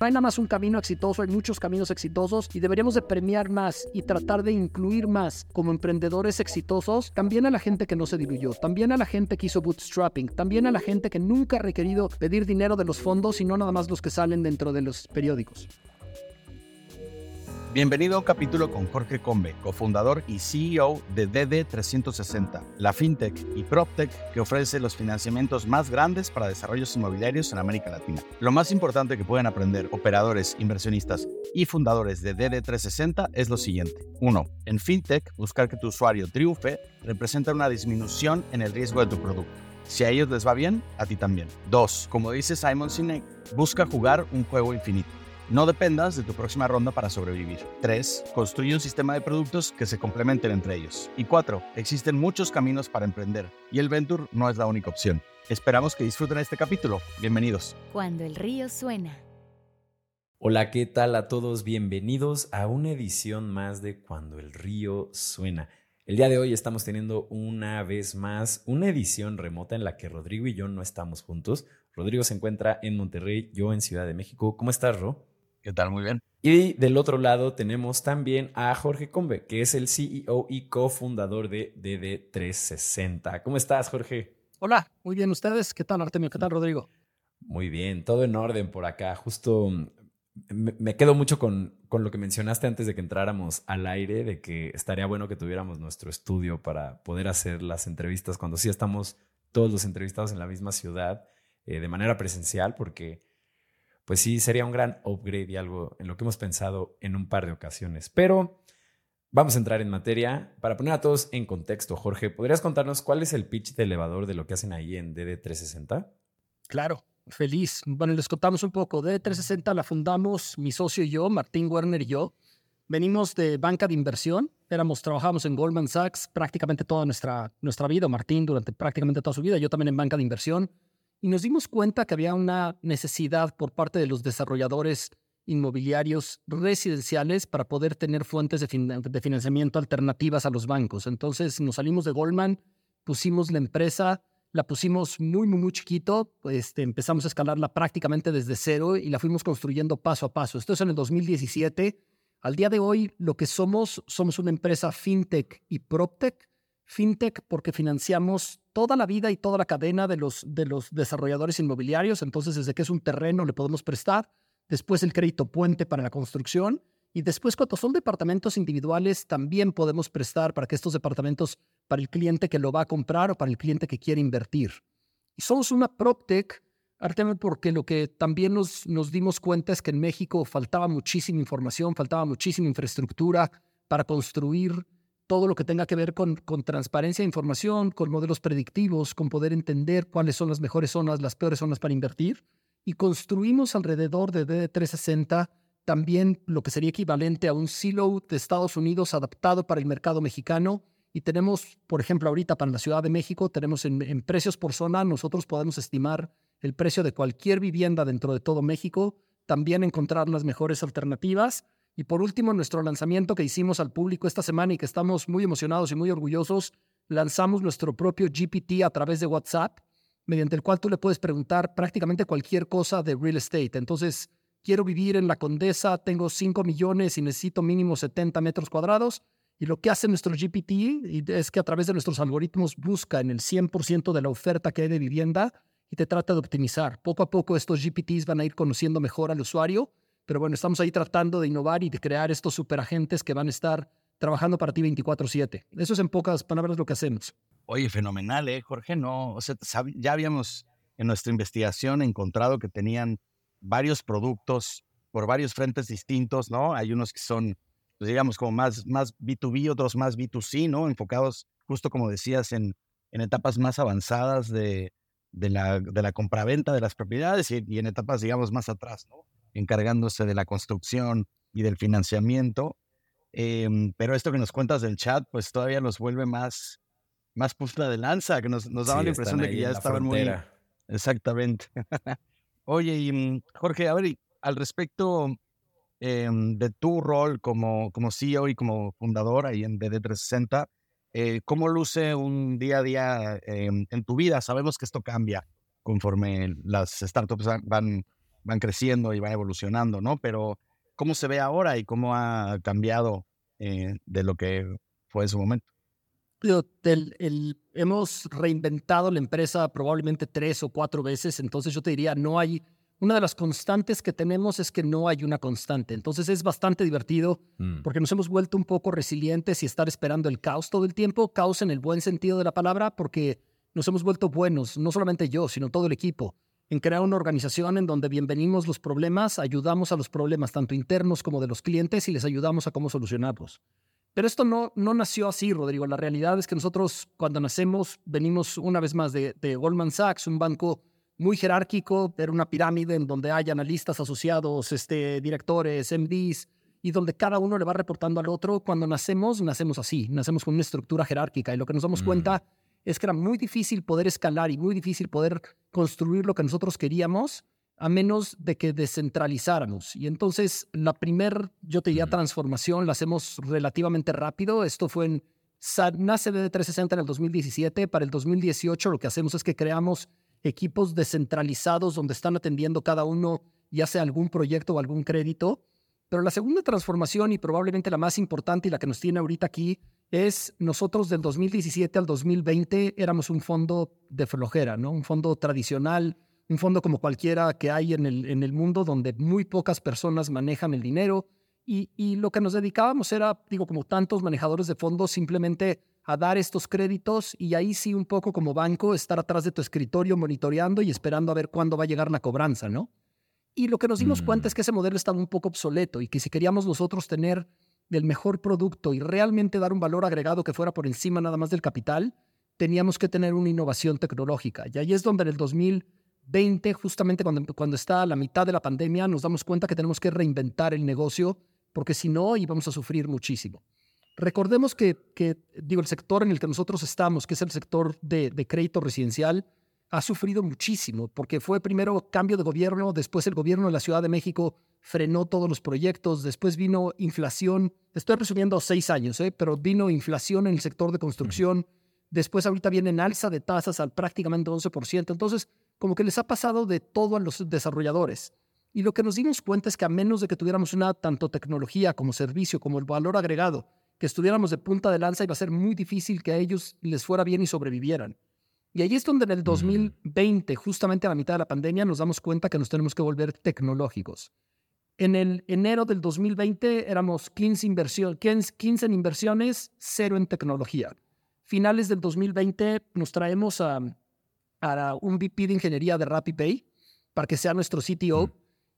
No hay nada más un camino exitoso, hay muchos caminos exitosos y deberíamos de premiar más y tratar de incluir más como emprendedores exitosos también a la gente que no se diluyó, también a la gente que hizo bootstrapping, también a la gente que nunca ha requerido pedir dinero de los fondos y no nada más los que salen dentro de los periódicos. Bienvenido a un capítulo con Jorge Combe, cofundador y CEO de DD360, la fintech y proptech que ofrece los financiamientos más grandes para desarrollos inmobiliarios en América Latina. Lo más importante que pueden aprender operadores, inversionistas y fundadores de DD360 es lo siguiente. 1. En fintech, buscar que tu usuario triunfe representa una disminución en el riesgo de tu producto. Si a ellos les va bien, a ti también. 2. Como dice Simon Sinek, busca jugar un juego infinito. No dependas de tu próxima ronda para sobrevivir. 3. Construye un sistema de productos que se complementen entre ellos. Y 4. Existen muchos caminos para emprender y el Venture no es la única opción. Esperamos que disfruten este capítulo. Bienvenidos. Cuando el río suena. Hola, ¿qué tal a todos? Bienvenidos a una edición más de Cuando el río suena. El día de hoy estamos teniendo una vez más una edición remota en la que Rodrigo y yo no estamos juntos. Rodrigo se encuentra en Monterrey, yo en Ciudad de México. ¿Cómo estás, Ro? ¿Qué tal? Muy bien. Y del otro lado tenemos también a Jorge Combe, que es el CEO y cofundador de DD360. ¿Cómo estás, Jorge? Hola, muy bien. ¿Ustedes? ¿Qué tal, Artemio? ¿Qué tal, Rodrigo? Muy bien, todo en orden por acá. Justo me, quedo mucho con, con, lo que mencionaste antes de que entráramos al aire, de que estaría bueno que tuviéramos nuestro estudio para poder hacer las entrevistas cuando sí estamos todos los entrevistados en la misma ciudad eh, de manera presencial, porque pues sí sería un gran upgrade y algo en lo que hemos pensado en un par de ocasiones. Pero vamos a entrar en materia. Para poner a todos en contexto, Jorge, ¿podrías contarnos cuál es el pitch de elevador de lo que hacen ahí en DD360? Claro, feliz. Bueno, les contamos un poco. DD360 la fundamos mi socio y yo, Martín Werner y yo. Venimos de banca de inversión, éramos, trabajamos en Goldman Sachs prácticamente toda nuestra, nuestra vida, Martín durante prácticamente toda su vida, yo también en banca de inversión y nos dimos cuenta que había una necesidad por parte de los desarrolladores inmobiliarios residenciales para poder tener fuentes de, financiamiento alternativas a los bancos. Entonces nos salimos de Goldman, pusimos la empresa, la pusimos muy, muy, muy chiquito, este, empezamos a escalarla prácticamente desde cero y la fuimos construyendo paso a paso. Esto es en el 2017. Al día de hoy, lo que somos, somos una empresa fintech y proptech fintech porque financiamos toda la vida y toda la cadena de los, de los desarrolladores inmobiliarios. Entonces, desde que es un terreno le podemos prestar, después el crédito puente para la construcción y después cuando son departamentos individuales también podemos prestar para que estos departamentos, para el cliente que lo va a comprar o para el cliente que quiere invertir. Y somos una PropTech, porque lo que también nos, nos dimos cuenta es que en México faltaba muchísima información, faltaba muchísima infraestructura para construir todo lo que tenga que ver con, con transparencia de información, con modelos predictivos, con poder entender cuáles son las mejores zonas, las peores zonas para invertir. Y construimos alrededor de DD360 también lo que sería equivalente a un silo de Estados Unidos adaptado para el mercado mexicano. Y tenemos, por ejemplo, ahorita para la Ciudad de México, tenemos en, en precios por zona, nosotros podemos estimar el precio de cualquier vivienda dentro de todo México, también encontrar las mejores alternativas y por último, nuestro lanzamiento que hicimos al público esta semana y que estamos muy emocionados y muy orgullosos, lanzamos nuestro propio GPT a través de WhatsApp, mediante el cual tú le puedes preguntar prácticamente cualquier cosa de real estate. Entonces, quiero vivir en la Condesa, tengo 5 millones y necesito mínimo 70 metros cuadrados. Y lo que hace nuestro GPT es que a través de nuestros algoritmos busca en el 100% de la oferta que hay de vivienda y te trata de optimizar. Poco a poco estos GPTs van a ir conociendo mejor al usuario pero bueno, estamos ahí tratando de innovar y de crear estos superagentes que van a estar trabajando para ti 24/7. Eso es en pocas palabras lo que hacemos. Oye, fenomenal, ¿eh, Jorge? No, o sea, ya habíamos en nuestra investigación encontrado que tenían varios productos por varios frentes distintos, ¿no? Hay unos que son, pues, digamos, como más, más B2B, otros más B2C, ¿no? Enfocados, justo como decías, en, en etapas más avanzadas de, de la, de la compraventa de las propiedades y, y en etapas, digamos, más atrás, ¿no? Encargándose de la construcción y del financiamiento. Em, pero esto que nos cuentas del chat, pues todavía nos vuelve más, más de lanza, que nos, nos daba la impresión de que ya estaban muy... Exactamente. Oye, y mm, Jorge, a ver, al respecto em, de tu rol como, como CEO y como fundador ahí en DD360, eh, ¿cómo luce un día a día em, en tu vida? Sabemos que esto cambia conforme las startups van van creciendo y van evolucionando, ¿no? Pero ¿cómo se ve ahora y cómo ha cambiado eh, de lo que fue en su momento? hemos reinventado la empresa probablemente tres o cuatro veces, entonces yo te diría, no hay, una de las constantes que tenemos es que no hay una constante, entonces es bastante divertido mm. porque nos hemos vuelto un poco resilientes y estar esperando el caos todo el tiempo, caos en el buen sentido de la palabra, porque nos hemos vuelto buenos, no solamente yo, sino todo el equipo, en crear una organización en donde bienvenimos los problemas, ayudamos a los problemas tanto internos como de los clientes y les ayudamos a cómo solucionarlos. Pero esto no, no nació así, Rodrigo. La realidad es que nosotros cuando nacemos venimos una vez más de, Goldman Sachs, un banco muy jerárquico, era una pirámide en donde hay analistas asociados, este, directores, MDs, y donde cada uno le va reportando al otro. Cuando nacemos, nacemos así, nacemos con una estructura jerárquica y lo que nos damos mm. cuenta es que era muy difícil poder escalar y muy difícil poder construir lo que nosotros queríamos a menos de que descentralizáramos. Y entonces la primer, yo te diría, transformación la hacemos relativamente rápido. Esto fue en, nace de 360 en el 2017. Para el 2018 lo que hacemos es que creamos equipos descentralizados donde están atendiendo cada uno ya sea algún proyecto o algún crédito. Pero la segunda transformación y probablemente la más importante y la que nos tiene ahorita aquí es nosotros del 2017 al 2020 éramos un fondo de flojera, ¿no? Un fondo tradicional, un fondo como cualquiera que hay en el, en el mundo donde muy pocas personas manejan el dinero y, y, lo que nos dedicábamos era, digo, como tantos manejadores de fondos, simplemente a dar estos créditos y ahí sí un poco como banco estar atrás de tu escritorio monitoreando y esperando a ver cuándo va a llegar la cobranza, ¿no? Y lo que nos dimos cuenta mm. es que ese modelo estaba un poco obsoleto y que si queríamos nosotros tener el mejor producto y realmente dar un valor agregado que fuera por encima nada más del capital, teníamos que tener una innovación tecnológica. Y ahí es donde en el 2000 20, justamente cuando, cuando está a la mitad de la pandemia, nos damos cuenta que tenemos que reinventar el negocio porque si no íbamos a sufrir muchísimo. Recordemos que, que, digo, el sector en el que nosotros estamos, que es el sector de, de crédito residencial, ha sufrido muchísimo porque fue primero cambio de gobierno, después el gobierno de la Ciudad de México frenó todos los proyectos, después vino inflación, estoy resumiendo seis años, ¿eh? pero vino inflación en el sector de construcción, después ahorita viene en alza de tasas al prácticamente 11%, entonces como que les ha pasado de todo a los desarrolladores. Y lo que nos dimos cuenta es que a menos de que tuviéramos una tanto tecnología como servicio, como el valor agregado, que estuviéramos de punta de lanza, iba a ser muy difícil que a ellos les fuera bien y sobrevivieran. Y ahí es donde en el 2020, justamente a la mitad de la pandemia, nos damos cuenta que nos tenemos que volver tecnológicos. En el enero del 2020 éramos 15, inversión, 15 en inversiones, cero en tecnología. Finales del 2020 nos traemos a a un VP de ingeniería de RappiPay para que sea nuestro CTO.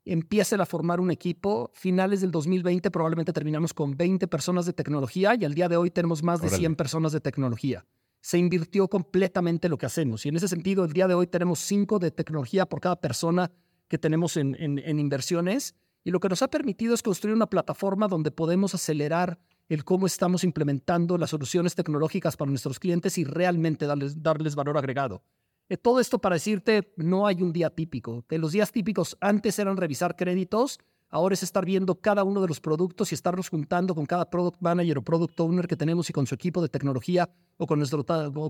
Empiece a formar un equipo. Finales del 2020 probablemente terminamos con 20 personas de tecnología y al día de hoy tenemos más de 100 personas de tecnología. Se invirtió completamente lo que hacemos y en ese sentido el día de hoy tenemos 5 de tecnología por cada persona que tenemos en, en inversiones y lo que nos ha permitido es construir una plataforma donde podemos acelerar el cómo estamos implementando las soluciones tecnológicas para nuestros clientes y realmente darles, darles valor agregado. Eh, todo esto para decirte, no hay un día típico. Que los días típicos antes eran revisar créditos, ahora es estar viendo cada uno de los productos y estarnos juntando con cada product manager o product owner que tenemos y con su equipo de tecnología o con,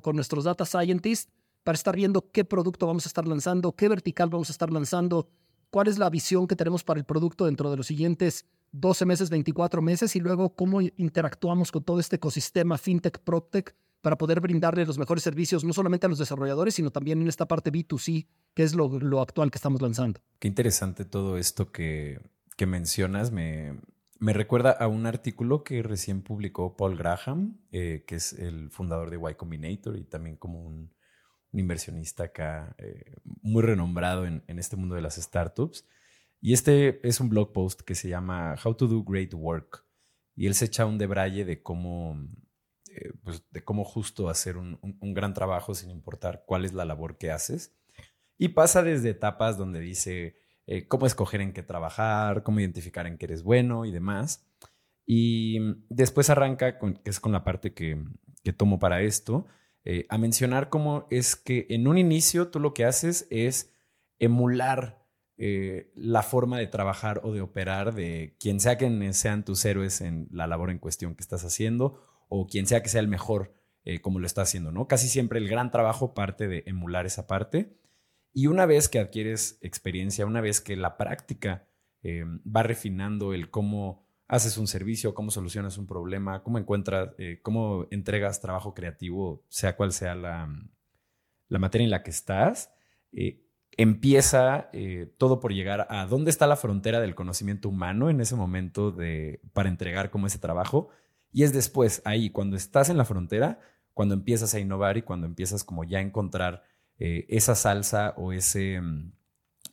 con nuestros data scientists para estar viendo qué producto vamos a estar lanzando, qué vertical vamos a estar lanzando, cuál es la visión que tenemos para el producto dentro de los siguientes 12 meses, 24 meses y luego cómo interactuamos con todo este ecosistema fintech, proptech para poder brindarle los mejores servicios, no solamente a los desarrolladores, sino también en esta parte B2C, que es lo, lo actual que estamos lanzando. Qué interesante todo esto que, que mencionas. Me, me, recuerda a un artículo que recién publicó Paul Graham, eh, que es el fundador de Y Combinator y también como un, inversionista acá eh, muy renombrado en, en este mundo de las startups. Y este es un blog post que se llama How to Do Great Work. Y él se echa un debraye de cómo eh, pues, de cómo justo hacer un, gran trabajo sin importar cuál es la labor que haces. Y pasa desde etapas donde dice eh, cómo escoger en qué trabajar, cómo identificar en qué eres bueno y demás. Y después arranca, con, que es con la parte que, tomo para esto, eh, a mencionar cómo es que en un inicio tú lo que haces es emular la forma de trabajar o de operar de quien sea que sean tus héroes en la labor en cuestión que estás haciendo o quien sea que sea el mejor eh, como lo está haciendo, ¿no? Casi siempre el gran trabajo parte de emular esa parte. Y una vez que adquieres experiencia, una vez que la práctica eh, va refinando el cómo haces un servicio, cómo solucionas un problema, cómo encuentras, eh, cómo entregas trabajo creativo, sea cual sea la, materia en la que estás, eh, empieza todo por llegar a dónde está la frontera del conocimiento humano en ese momento de, para entregar como ese trabajo. Y es después, ahí, cuando estás en la frontera, cuando empiezas a innovar y cuando empiezas como ya a encontrar esa salsa o ese, mm,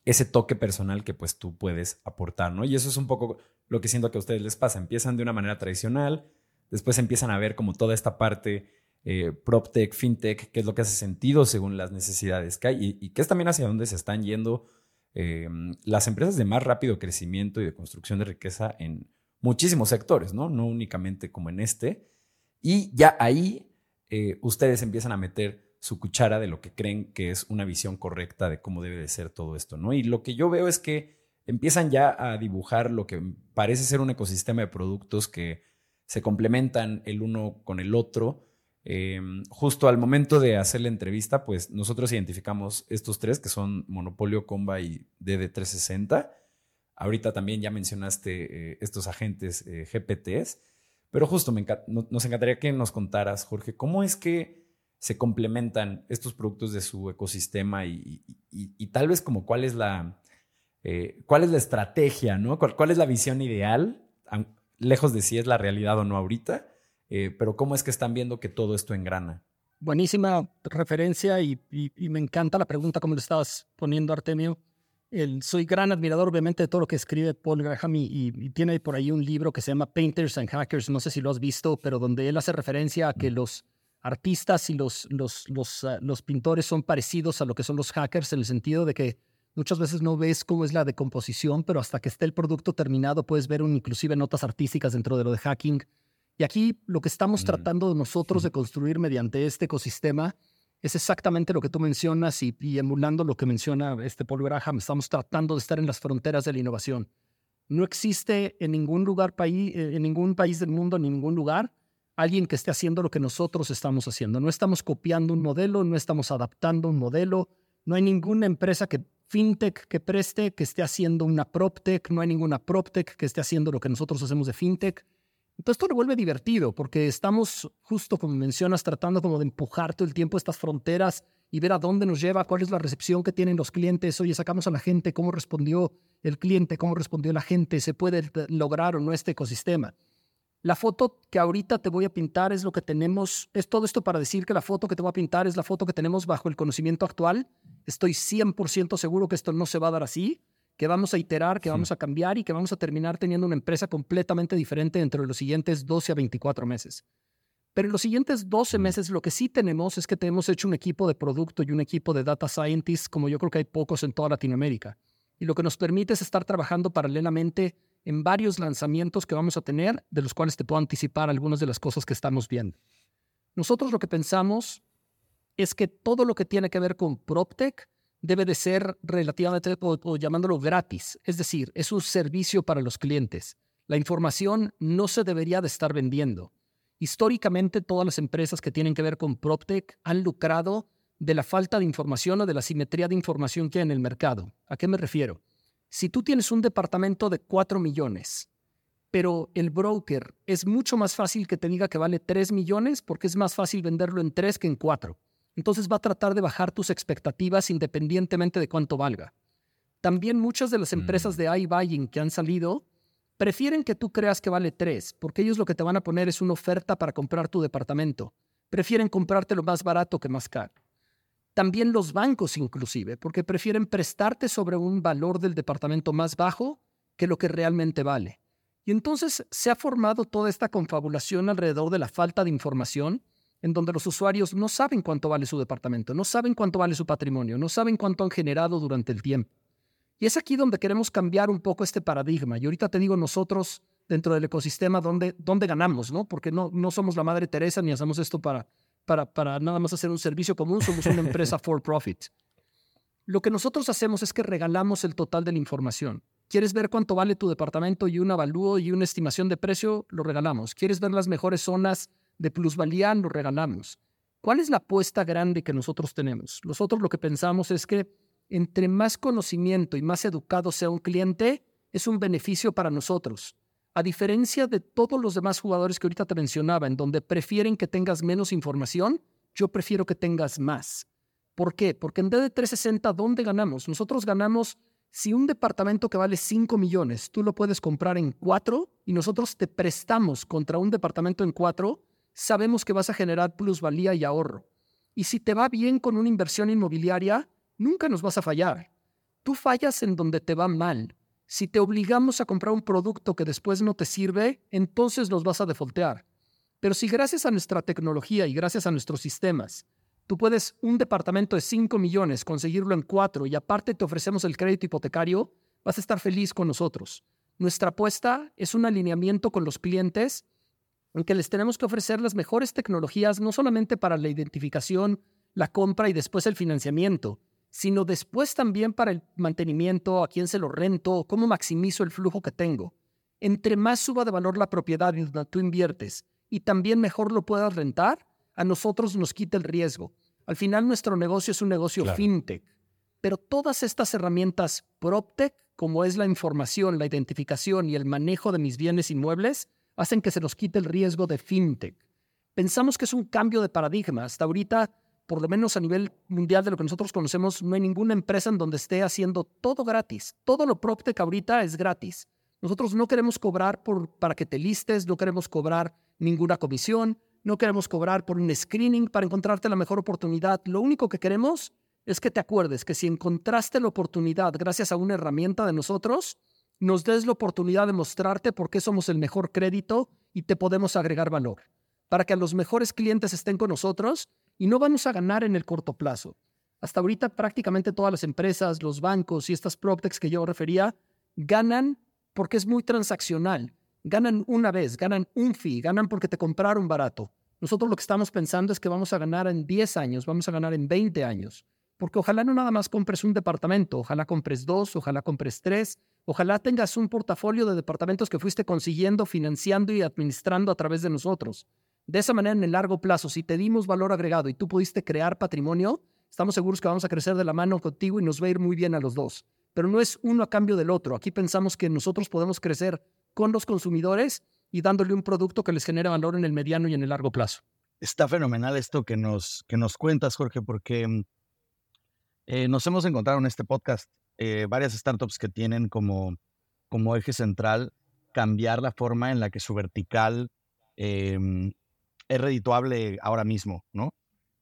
ese toque personal que pues tú puedes aportar, ¿no? Y eso es un poco lo que siento que a ustedes les pasa. Empiezan de una manera tradicional, después empiezan a ver como toda esta parte eh, PropTech, FinTech, que es lo que hace sentido según las necesidades que hay y, que es también hacia dónde se están yendo eh, las empresas de más rápido crecimiento y de construcción de riqueza en muchísimos sectores, ¿no? No únicamente como en este. Y ya ahí eh, ustedes empiezan a meter su cuchara de lo que creen que es una visión correcta de cómo debe de ser todo esto, ¿no? Y lo que yo veo es que empiezan ya a dibujar lo que parece ser un ecosistema de productos que se complementan el uno con el otro. Em, justo al momento de hacer la entrevista, pues nosotros identificamos estos tres que son Monopolio, Comba y DD360. Ahorita también ya mencionaste eh, estos agentes eh, GPTs, pero justo nos encantaría que nos contaras, Jorge, cómo es que se complementan estos productos de su ecosistema y, tal vez como cuál es la, eh, cuál es la estrategia, ¿no? ¿Cuál, es la visión ideal, lejos de si es la realidad o no ahorita, eh, pero cómo es que están viendo que todo esto engrana. Buenísima referencia y, me encanta la pregunta como le estabas poniendo, Artemio. El, soy gran admirador, obviamente, de todo lo que escribe Paul Graham y, y, tiene por ahí un libro que se llama Painters and Hackers, no sé si lo has visto, pero donde él hace referencia a que los artistas y los, los, los, ah, los, pintores son parecidos a lo que son los hackers en el sentido de que muchas veces no ves cómo es la decomposición, pero hasta que esté el producto terminado puedes ver un, inclusive notas artísticas dentro de lo de hacking. Y aquí lo que estamos mm. tratando nosotros de construir mediante este ecosistema es exactamente lo que tú mencionas y, y, emulando lo que menciona este Paul Graham. Estamos tratando de estar en las fronteras de la innovación. No existe en ningún lugar, país, en ningún país del mundo, en ningún lugar, alguien que esté haciendo lo que nosotros estamos haciendo. No estamos copiando un modelo, no estamos adaptando un modelo. No hay ninguna empresa que fintech que preste que esté haciendo una proptech, no hay ninguna proptech que esté haciendo lo que nosotros hacemos de fintech. Entonces esto lo vuelve divertido porque estamos justo como mencionas tratando como de empujar todo el tiempo estas fronteras y ver a dónde nos lleva, cuál es la recepción que tienen los clientes. Oye, sacamos a la gente, cómo respondió el cliente, cómo respondió la gente, se puede lograr o no este ecosistema. La foto que ahorita te voy a pintar es lo que tenemos, es todo esto para decir que la foto que te voy a pintar es la foto que tenemos bajo el conocimiento actual. Estoy 100% seguro que esto no se va a dar así, que vamos a iterar, que vamos a cambiar y que vamos a terminar teniendo una empresa completamente diferente dentro de los siguientes 12 a 24 meses. Pero en los siguientes 12 meses lo que sí tenemos es que tenemos hecho un equipo de producto y un equipo de data scientists como yo creo que hay pocos en toda Latinoamérica. Y lo que nos permite es estar trabajando paralelamente en varios lanzamientos que vamos a tener, de los cuales te puedo anticipar algunas de las cosas que estamos viendo. Nosotros lo que pensamos es que todo lo que tiene que ver con PropTech debe de ser relativamente, o, llamándolo gratis, es decir, es un servicio para los clientes. La información no se debería de estar vendiendo. Históricamente, todas las empresas que tienen que ver con PropTech han lucrado de la falta de información o de la simetría de información que hay en el mercado. ¿A qué me refiero? Si tú tienes un departamento de 4 millones, pero el broker es mucho más fácil que te diga que vale 3 millones porque es más fácil venderlo en 3 que en 4. Entonces va a tratar de bajar tus expectativas independientemente de cuánto valga. También muchas de las mm. empresas de iBuying que han salido prefieren que tú creas que vale 3, porque ellos lo que te van a poner es una oferta para comprar tu departamento. Prefieren comprarte lo más barato que más caro. También los bancos inclusive, porque prefieren prestarte sobre un valor del departamento más bajo que lo que realmente vale. Y entonces se ha formado toda esta confabulación alrededor de la falta de información, en donde los usuarios no saben cuánto vale su departamento, no saben cuánto vale su patrimonio, no saben cuánto han generado durante el tiempo. Y es aquí donde queremos cambiar un poco este paradigma. Y ahorita te digo nosotros dentro del ecosistema dónde, dónde ganamos, ¿no? Porque no, no somos la Madre Teresa ni hacemos esto para, para, para nada más hacer un servicio común, somos una empresa for profit. Lo que nosotros hacemos es que regalamos el total de la información. ¿Quieres ver cuánto vale tu departamento y un avalúo y una estimación de precio? Lo regalamos. ¿Quieres ver las mejores zonas de plusvalía? Lo regalamos. ¿Cuál es la apuesta grande que nosotros tenemos? Nosotros lo que pensamos es que entre más conocimiento y más educado sea un cliente, es un beneficio para nosotros. A diferencia de todos los demás jugadores que ahorita te mencionaba, en donde prefieren que tengas menos información, yo prefiero que tengas más. ¿Por qué? Porque en DD360, ¿dónde ganamos? Nosotros ganamos si un departamento que vale 5 millones, tú lo puedes comprar en 4 y nosotros te prestamos contra un departamento en 4, sabemos que vas a generar plusvalía y ahorro. Y si te va bien con una inversión inmobiliaria, nunca nos vas a fallar. Tú fallas en donde te va mal. Si te obligamos a comprar un producto que después no te sirve, entonces nos vas a defoltear. Pero si gracias a nuestra tecnología y gracias a nuestros sistemas Tú puedes un departamento de 5 millones conseguirlo en 4 y aparte te ofrecemos el crédito hipotecario, vas a estar feliz con nosotros. Nuestra apuesta es un alineamiento con los clientes en que les tenemos que ofrecer las mejores tecnologías no solamente para la identificación, la compra y después el financiamiento, sino después también para el mantenimiento, a quién se lo rento, cómo maximizo el flujo que tengo. Entre más suba de valor la propiedad en donde tú inviertes y también mejor lo puedas rentar, a nosotros nos quita el riesgo. Al final nuestro negocio es un negocio fintech, pero todas estas herramientas PropTech, como es la información, la identificación y el manejo de mis bienes inmuebles, hacen que se nos quite el riesgo de fintech. Pensamos que es un cambio de paradigma. Hasta ahorita, por lo menos a nivel mundial de lo que nosotros conocemos, no hay ninguna empresa en donde esté haciendo todo gratis. Todo lo PropTech ahorita es gratis. Nosotros no queremos cobrar por, para que te listes, no queremos cobrar ninguna comisión, no queremos cobrar por un screening para encontrarte la mejor oportunidad. Lo único que queremos es que te acuerdes que si encontraste la oportunidad gracias a una herramienta de nosotros, nos des la oportunidad de mostrarte por qué somos el mejor crédito y te podemos agregar valor, para que los mejores clientes estén con nosotros y no vamos a ganar en el corto plazo. Hasta ahorita prácticamente todas las empresas, los bancos y estas PropTechs que yo refería, ganan porque es muy transaccional ganan una vez, ganan un fee, ganan porque te compraron barato. Nosotros lo que estamos pensando es que vamos a ganar en 10 años, vamos a ganar en 20 años. Porque ojalá no nada más compres un departamento, ojalá compres dos, ojalá compres tres, ojalá tengas un portafolio de departamentos que fuiste consiguiendo, financiando y administrando a través de nosotros. De esa manera, en el largo plazo, si te dimos valor agregado y tú pudiste crear patrimonio, estamos seguros que vamos a crecer de la mano contigo y nos va a ir muy bien a los dos. Pero no es uno a cambio del otro. Aquí pensamos que nosotros podemos crecer con los consumidores y dándole un producto que les genere valor en el mediano y en el largo plazo. Está fenomenal esto que nos, que nos cuentas, Jorge, porque mm, eh, nos hemos encontrado en este podcast eh, varias startups que tienen como, como eje central cambiar la forma en la que su vertical em, es redituable ahora mismo, ¿no?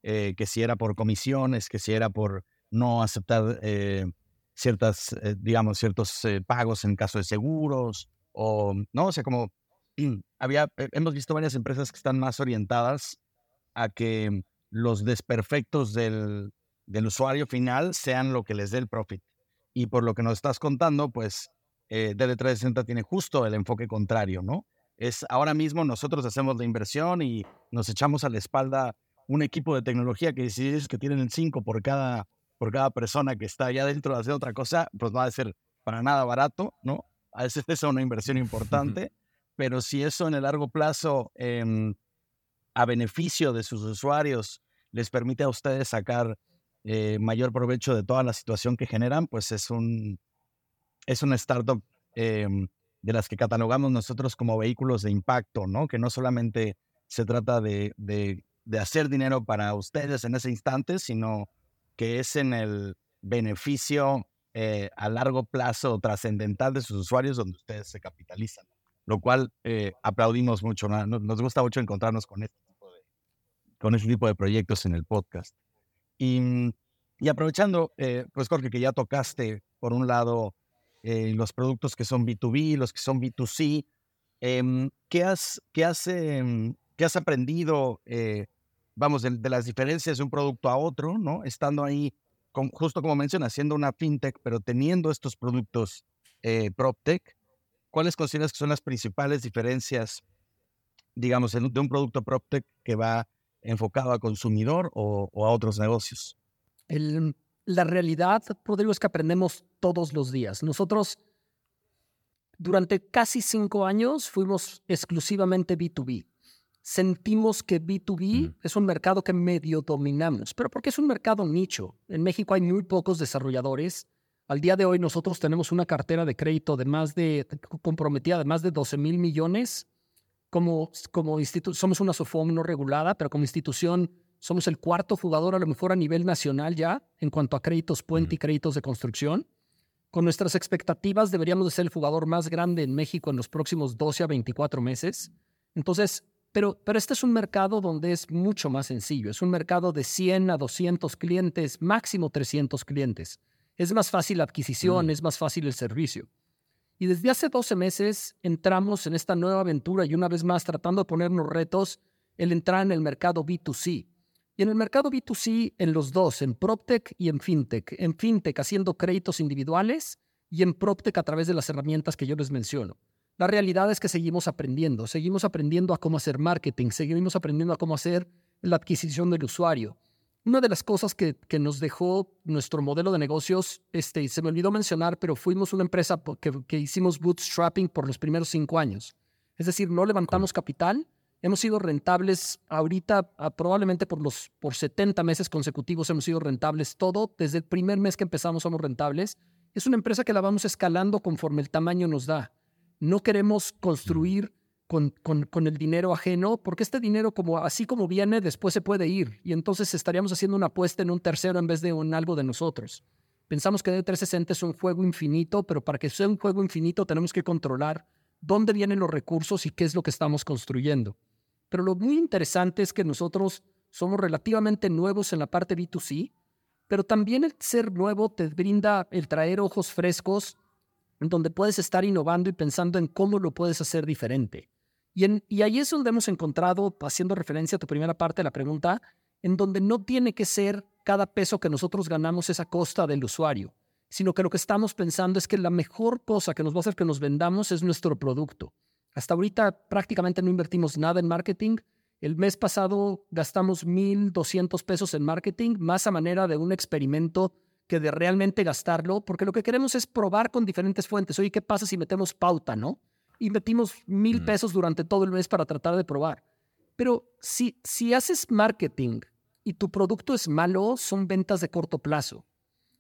Eh, que si era por comisiones, que si era por no aceptar ciertas, digamos, ciertos pagos en caso de seguros, o, ¿no? O sea, como había, eh, hemos visto varias empresas que están más orientadas a que los desperfectos del, del usuario final sean lo que les dé el profit. Y por lo que nos estás contando, pues eh, DD360 tiene justo el enfoque contrario, ¿no? Es ahora mismo nosotros hacemos la inversión y nos echamos a la espalda un equipo de tecnología que si es que tienen el 5 por cada, por cada persona que está allá dentro de hacer otra cosa, pues no va a ser para nada barato, ¿no? a veces es una inversión importante, pero si eso en el largo plazo, em, a beneficio de sus usuarios, les permite a ustedes sacar eh, mayor provecho de toda la situación que generan, pues es un es una startup em, de las que catalogamos nosotros como vehículos de impacto, ¿no? Que no solamente se trata de, de, hacer dinero para ustedes en ese instante, sino que es en el beneficio eh, a largo plazo trascendental de sus usuarios donde ustedes se capitalizan, lo cual eh, aplaudimos mucho. Nos, gusta mucho encontrarnos con este, tipo de, con este tipo de proyectos en el podcast. Y, y aprovechando, eh, pues Jorge, que ya tocaste, por un lado, los productos que son B2B, los que son B2C, em, ¿qué, has, qué, has, em, qué has aprendido, vamos, de, las diferencias de un producto a otro, ¿no? Estando ahí justo como menciona, siendo una fintech, pero teniendo estos productos eh, PropTech, ¿cuáles consideras que son las principales diferencias, digamos, de un producto PropTech que va enfocado a consumidor o, a otros negocios? La realidad, Rodrigo, es que aprendemos todos los días. Nosotros, durante casi cinco años, fuimos exclusivamente B2B. sentimos que B2B es un mercado que medio dominamos, pero porque es un mercado nicho. En México hay muy pocos desarrolladores. Al día de hoy nosotros tenemos una cartera de crédito de más de, comprometida de más de 12 mil millones. Como, como somos una SOFOM no regulada, pero como institución somos el cuarto jugador a lo mejor a nivel nacional ya en cuanto a créditos puente y créditos de construcción. Con nuestras expectativas deberíamos de ser el jugador más grande en México en los próximos 12 a 24 meses. Entonces, pero, pero este es un mercado donde es mucho más sencillo. Es un mercado de 100 a 200 clientes, máximo 300 clientes. Es más fácil la adquisición, mm. es más fácil el servicio. Y desde hace 12 meses entramos en esta nueva aventura y una vez más tratando de ponernos retos el entrar en el mercado B2C. Y en el mercado B2C, en los dos, en PropTech y en FinTech. En FinTech haciendo créditos individuales y en PropTech a través de las herramientas que yo les menciono. La realidad es que seguimos aprendiendo, seguimos aprendiendo a cómo hacer marketing, seguimos aprendiendo a cómo hacer la adquisición del usuario. Una de las cosas que, que nos dejó nuestro modelo de negocios, este, se me olvidó mencionar, pero fuimos una empresa que, que hicimos bootstrapping por los primeros cinco años. Es decir, no levantamos capital, hemos sido rentables ahorita, probablemente por los por 70 meses consecutivos hemos sido rentables todo, desde el primer mes que empezamos somos rentables. Es una empresa que la vamos escalando conforme el tamaño nos da no queremos construir con, con, el dinero ajeno, porque este dinero, como, así como viene, después se puede ir. Y entonces estaríamos haciendo una apuesta en un tercero en vez de en algo de nosotros. Pensamos que D360 es un juego infinito, pero para que sea un juego infinito tenemos que controlar dónde vienen los recursos y qué es lo que estamos construyendo. Pero lo muy interesante es que nosotros somos relativamente nuevos en la parte B2C, pero también el ser nuevo te brinda el traer ojos frescos en donde puedes estar innovando y pensando en cómo lo puedes hacer diferente. Y, en, y ahí es donde hemos encontrado, haciendo referencia a tu primera parte de la pregunta, en donde no tiene que ser cada peso que nosotros ganamos es a costa del usuario, sino que lo que estamos pensando es que la mejor cosa que nos va a hacer que nos vendamos es nuestro producto. Hasta ahorita prácticamente no invertimos nada en marketing. El mes pasado gastamos 1.200 pesos en marketing, más a manera de un experimento que de realmente gastarlo, porque lo que queremos es probar con diferentes fuentes. Oye, ¿qué pasa si metemos pauta, no? Y metimos mil pesos durante todo el mes para tratar de probar. Pero si, si haces marketing y tu producto es malo, son ventas de corto plazo.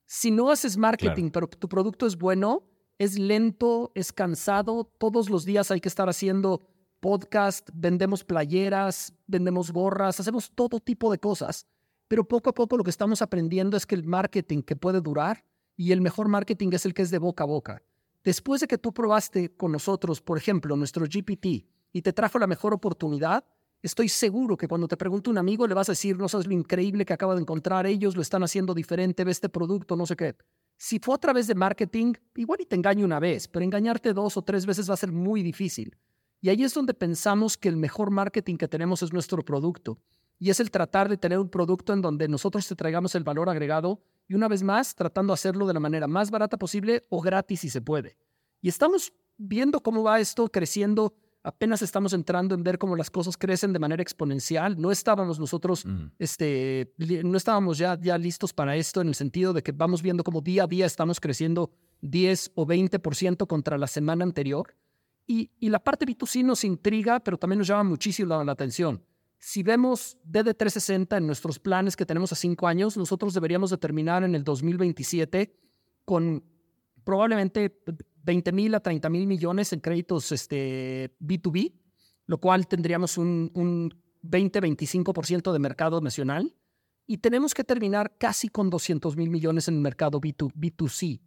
Si no haces marketing, pero tu producto es bueno, es lento, es cansado, todos los días hay que estar haciendo podcast, vendemos playeras, vendemos gorras, hacemos todo tipo de cosas pero poco a poco lo que estamos aprendiendo es que el marketing que puede durar y el mejor marketing es el que es de boca a boca. Después de que tú probaste con nosotros, por ejemplo, nuestro GPT y te trajo la mejor oportunidad, estoy seguro que cuando te pregunte un amigo le vas a decir, no sabes lo increíble que acaba de encontrar, ellos lo están haciendo diferente, ve este producto, no sé qué. Si fue a través de marketing, igual y te engaño una vez, pero engañarte dos o tres veces va a ser muy difícil. Y ahí es donde pensamos que el mejor marketing que tenemos es nuestro producto y es el tratar de tener un producto en donde nosotros te traigamos el valor agregado y una vez más tratando de hacerlo de la manera más barata posible o gratis si se puede. Y estamos viendo cómo va esto creciendo, apenas estamos entrando en ver cómo las cosas crecen de manera exponencial. No estábamos nosotros, mm. este, no estábamos ya, ya listos para esto en el sentido de que vamos viendo cómo día a día estamos creciendo 10 o 20% contra la semana anterior. Y, y la parte B2C nos intriga, pero también nos llama muchísimo la atención si vemos DD360 en nuestros planes que tenemos a cinco años, nosotros deberíamos de terminar en el 2027 con probablemente 20 mil a 30 mil millones en créditos este, B2B, lo cual tendríamos un, un 20-25% de mercado nacional. Y tenemos que terminar casi con 200 mil millones en el mercado B2, B2C.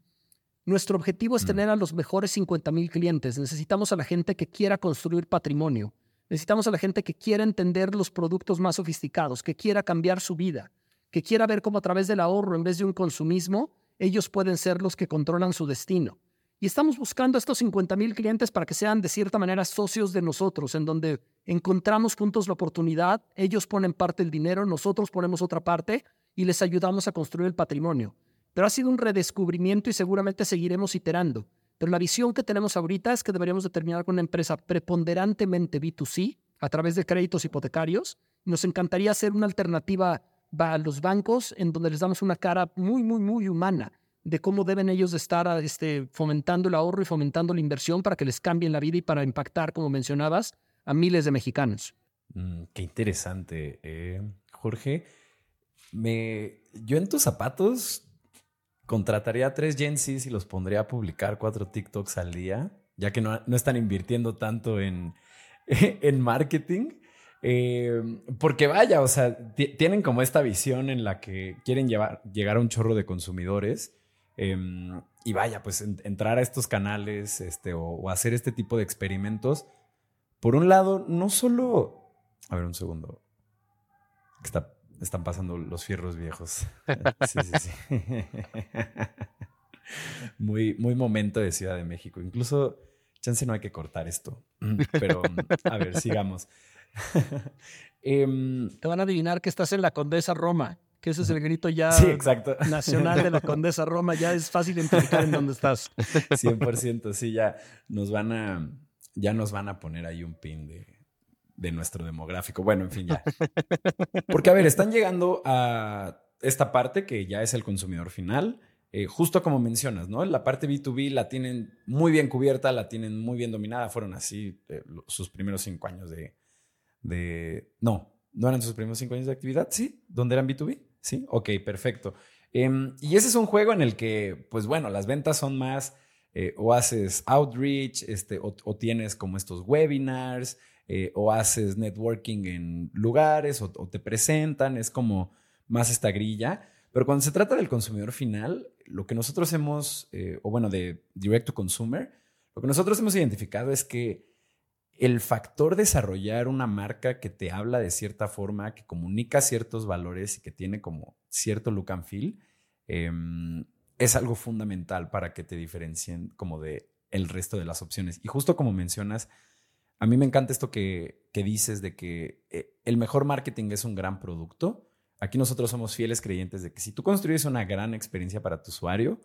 Nuestro objetivo es mm. tener a los mejores 50 mil clientes. Necesitamos a la gente que quiera construir patrimonio Necesitamos a la gente que quiera entender los productos más sofisticados, que quiera cambiar su vida, que quiera ver cómo a través del ahorro, en vez de un consumismo, ellos pueden ser los que controlan su destino. Y estamos buscando estos 50 mil clientes para que sean de cierta manera socios de nosotros, en donde encontramos juntos la oportunidad, ellos ponen parte del dinero, nosotros ponemos otra parte y les ayudamos a construir el patrimonio. Pero ha sido un redescubrimiento y seguramente seguiremos iterando. Pero la visión que tenemos ahorita es que deberíamos de terminar con una empresa preponderantemente B2C a través de créditos hipotecarios. Nos encantaría hacer una alternativa a los bancos en donde les damos una cara muy, muy, muy humana de cómo deben ellos estar este, fomentando el ahorro y fomentando la inversión para que les cambien la vida y para impactar, como mencionabas, a miles de mexicanos. Mm, qué interesante, eh, Jorge. Me, yo en tus zapatos contrataría tres Gen y los pondría a publicar cuatro TikToks al día, ya que no, están invirtiendo tanto en, en marketing. Eh, porque vaya, o sea, tienen como esta visión en la que quieren llevar, llegar a un chorro de consumidores. Em, y vaya, pues entrar a estos canales este, o, hacer este tipo de experimentos. Por un lado, no solo... A ver, un segundo. Está, están pasando los fierros viejos. Sí, sí, sí. Muy, muy momento de Ciudad de México. Incluso, chance no hay que cortar esto. Pero, a ver, sigamos. Em, Te van a adivinar que estás en la Condesa Roma que ese es el grito ya exacto. nacional de la Condesa Roma, ya es fácil identificar en dónde estás. 100%, sí, ya nos van a, ya nos van a poner ahí un pin de, nuestro demográfico. Bueno, en fin, ya. Porque, a ver, están llegando a esta parte que ya es el consumidor final. Eh, justo como mencionas, ¿no? La parte B2B la tienen muy bien cubierta, la tienen muy bien dominada. Fueron así eh, sus primeros cinco años de, de... No, no eran sus primeros cinco años de actividad, sí, donde eran B2B. Sí, ok, perfecto. Em, y ese es un juego en el que, pues bueno, las ventas son más, eh, o haces outreach, este, o, tienes como estos webinars, eh, o haces networking en lugares, o, te presentan, es como más esta grilla. Pero cuando se trata del consumidor final, lo que nosotros hemos, eh, o bueno, de direct to consumer, lo que nosotros hemos identificado es que el factor desarrollar una marca que te habla de cierta forma, que comunica ciertos valores y que tiene como cierto look and feel, em, es algo fundamental para que te diferencien como de el resto de las opciones. Y justo como mencionas, a mí me encanta esto que, que dices de que eh, el mejor marketing es un gran producto. Aquí nosotros somos fieles creyentes de que si tú construyes una gran experiencia para tu usuario,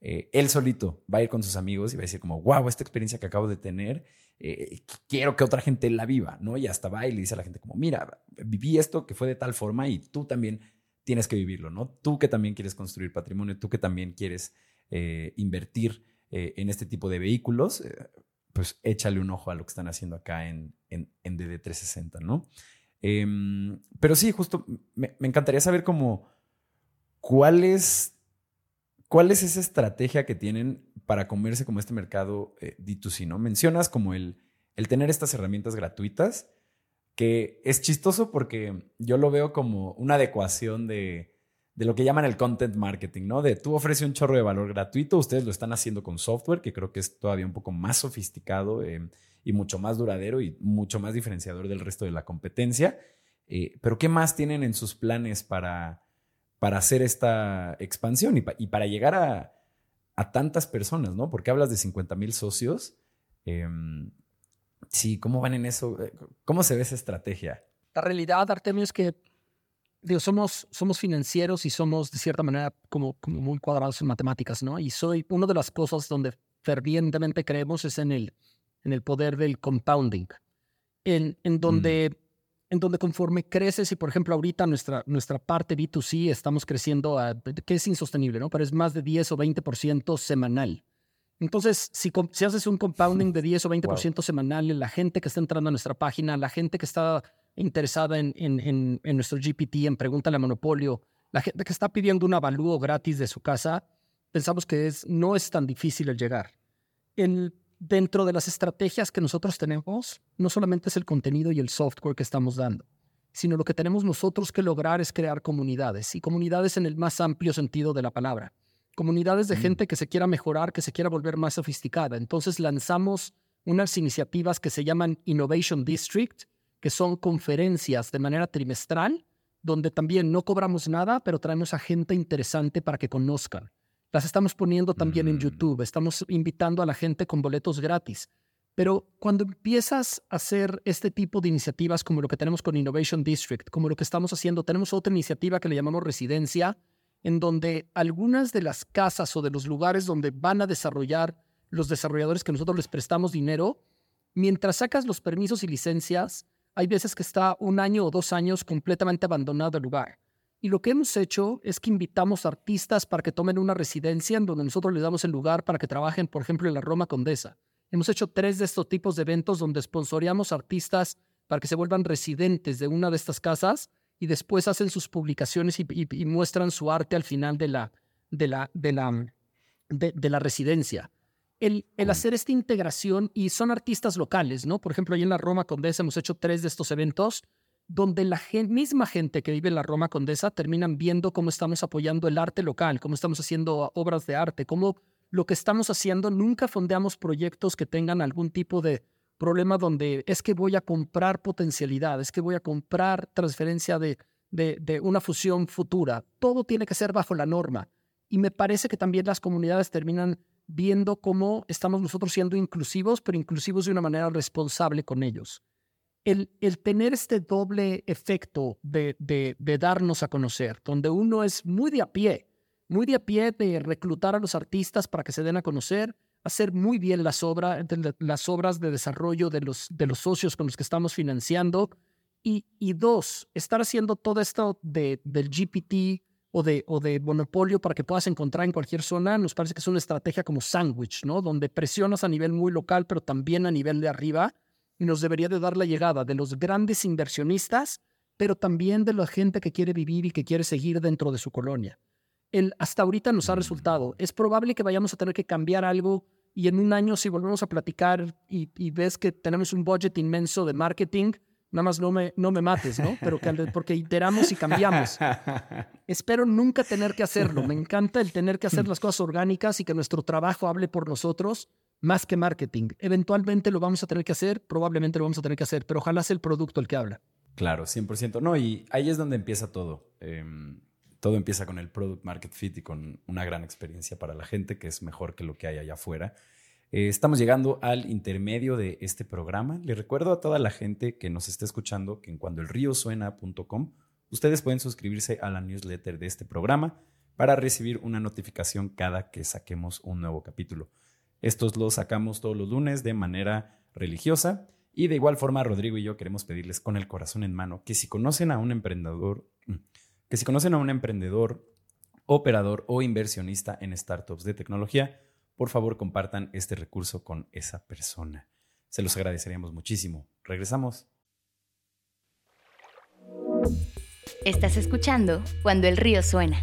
eh, él solito va a ir con sus amigos y va a decir como, wow, esta experiencia que acabo de tener, eh, quiero que otra gente la viva, ¿no? Y hasta va y le dice a la gente como, mira, viví esto que fue de tal forma y tú también tienes que vivirlo, ¿no? Tú que también quieres construir patrimonio, tú que también quieres eh, invertir en este tipo de vehículos, pues échale un ojo a lo que están haciendo acá en, en, DD360, ¿no? Em, pero sí, justo me, encantaría saber como cuál es ¿Cuál es esa estrategia que tienen para comerse como este mercado eh, D2C? ¿no? Mencionas como el, el tener estas herramientas gratuitas, que es chistoso porque yo lo veo como una adecuación de, lo que llaman el content marketing, ¿no? De tú ofreces un chorro de valor gratuito, ustedes lo están haciendo con software, que creo que es todavía un poco más sofisticado eh, y mucho más duradero y mucho más diferenciador del resto de la competencia. Eh, pero ¿qué más tienen en sus planes para para hacer esta expansión y, para llegar a, tantas personas, ¿no? Porque hablas de 50 mil socios. Em, sí, ¿cómo van en eso? Eh, ¿Cómo se ve esa estrategia? La realidad, Artemio, es que digo, somos, somos financieros y somos de cierta manera como, como muy cuadrados en matemáticas, ¿no? Y soy una de las cosas donde fervientemente creemos es en el, en el poder del compounding, en, en donde mm en donde conforme creces y por ejemplo ahorita nuestra, nuestra parte B2C estamos creciendo a, que es insostenible, ¿no? Pero es más de 10 o 20% semanal. Entonces, si, si, haces un compounding de 10 o 20% semanal en la gente que está entrando a nuestra página, la gente que está interesada en, en, en, nuestro GPT, en Pregúntale a Monopolio, la gente que está pidiendo un avalúo gratis de su casa, pensamos que es, no es tan difícil el llegar. El dentro de las estrategias que nosotros tenemos, no solamente es el contenido y el software que estamos dando, sino lo que tenemos nosotros que lograr es crear comunidades y comunidades en el más amplio sentido de la palabra. Comunidades de mm. gente que se quiera mejorar, que se quiera volver más sofisticada. Entonces lanzamos unas iniciativas que se llaman Innovation District, que son conferencias de manera trimestral, donde también no cobramos nada, pero traemos a gente interesante para que conozcan. Las estamos poniendo también en mm. YouTube, estamos invitando a la gente con boletos gratis. Pero cuando empiezas a hacer este tipo de iniciativas como lo que tenemos con Innovation District, como lo que estamos haciendo, tenemos otra iniciativa que le llamamos Residencia, en donde algunas de las casas o de los lugares donde van a desarrollar los desarrolladores que nosotros les prestamos dinero, mientras sacas los permisos y licencias, hay veces que está un año o dos años completamente abandonado el lugar. Y lo que hemos hecho es que invitamos artistas para que tomen una residencia en donde nosotros les damos el lugar para que trabajen, por ejemplo, en la Roma Condesa. Hemos hecho tres de estos tipos de eventos donde sponsoreamos artistas para que se vuelvan residentes de una de estas casas y después hacen sus publicaciones y, muestran su arte al final de la, de la, de la, de, la residencia. El, el, hacer esta integración, y son artistas locales, ¿no? Por ejemplo, ahí en la Roma Condesa hemos hecho tres de estos eventos donde la misma gente que vive en la Roma Condesa terminan viendo cómo estamos apoyando el arte local, cómo estamos haciendo obras de arte, cómo lo que estamos haciendo nunca fondeamos proyectos que tengan algún tipo de problema donde es que voy a comprar potencialidad, es que voy a comprar transferencia de, de, una fusión futura. Todo tiene que ser bajo la norma. Y me parece que también las comunidades terminan viendo cómo estamos nosotros siendo inclusivos, pero inclusivos de una manera responsable con ellos. El, tener este doble efecto de, de, de, darnos a conocer, donde uno es muy de a pie, muy de a pie de reclutar a los artistas para que se den a conocer, hacer muy bien las, obras las obras de desarrollo de los, de los socios con los que estamos financiando. Y, y dos, estar haciendo todo esto de, del GPT o de, o de monopolio para que puedas encontrar en cualquier zona, nos parece que es una estrategia como sándwich, ¿no? Donde presionas a nivel muy local, pero también a nivel de arriba. Y nos debería de dar la llegada de los grandes inversionistas, pero también de la gente que quiere vivir y que quiere seguir dentro de su colonia. El, hasta ahorita nos ha resultado. Es probable que vayamos a tener que cambiar algo y en un año si volvemos a platicar y, ves que tenemos un budget inmenso de marketing, nada más no me, no me mates, ¿no? Pero que, porque iteramos y cambiamos. Espero nunca tener que hacerlo. Me encanta el tener que hacer las cosas orgánicas y que nuestro trabajo hable por nosotros más que marketing. Eventualmente lo vamos a tener que hacer, probablemente lo vamos a tener que hacer, pero ojalá sea el producto el que habla. Claro, 100%. No, y ahí es donde empieza todo. Eh, todo empieza con el product market fit y con una gran experiencia para la gente, que es mejor que lo que hay allá afuera. Eh, estamos llegando al intermedio de este programa. Le recuerdo a toda la gente que nos esté escuchando que en cuandoelriosuena.com ustedes pueden suscribirse a la newsletter de este programa para recibir una notificación cada que saquemos un nuevo capítulo. Estos los sacamos todos los lunes de manera religiosa y de igual forma Rodrigo y yo queremos pedirles con el corazón en mano que si conocen a un emprendedor, que si conocen a un emprendedor, operador o inversionista en startups de tecnología, por favor compartan este recurso con esa persona. Se los agradeceríamos muchísimo. Regresamos. Estás escuchando Cuando el río suena,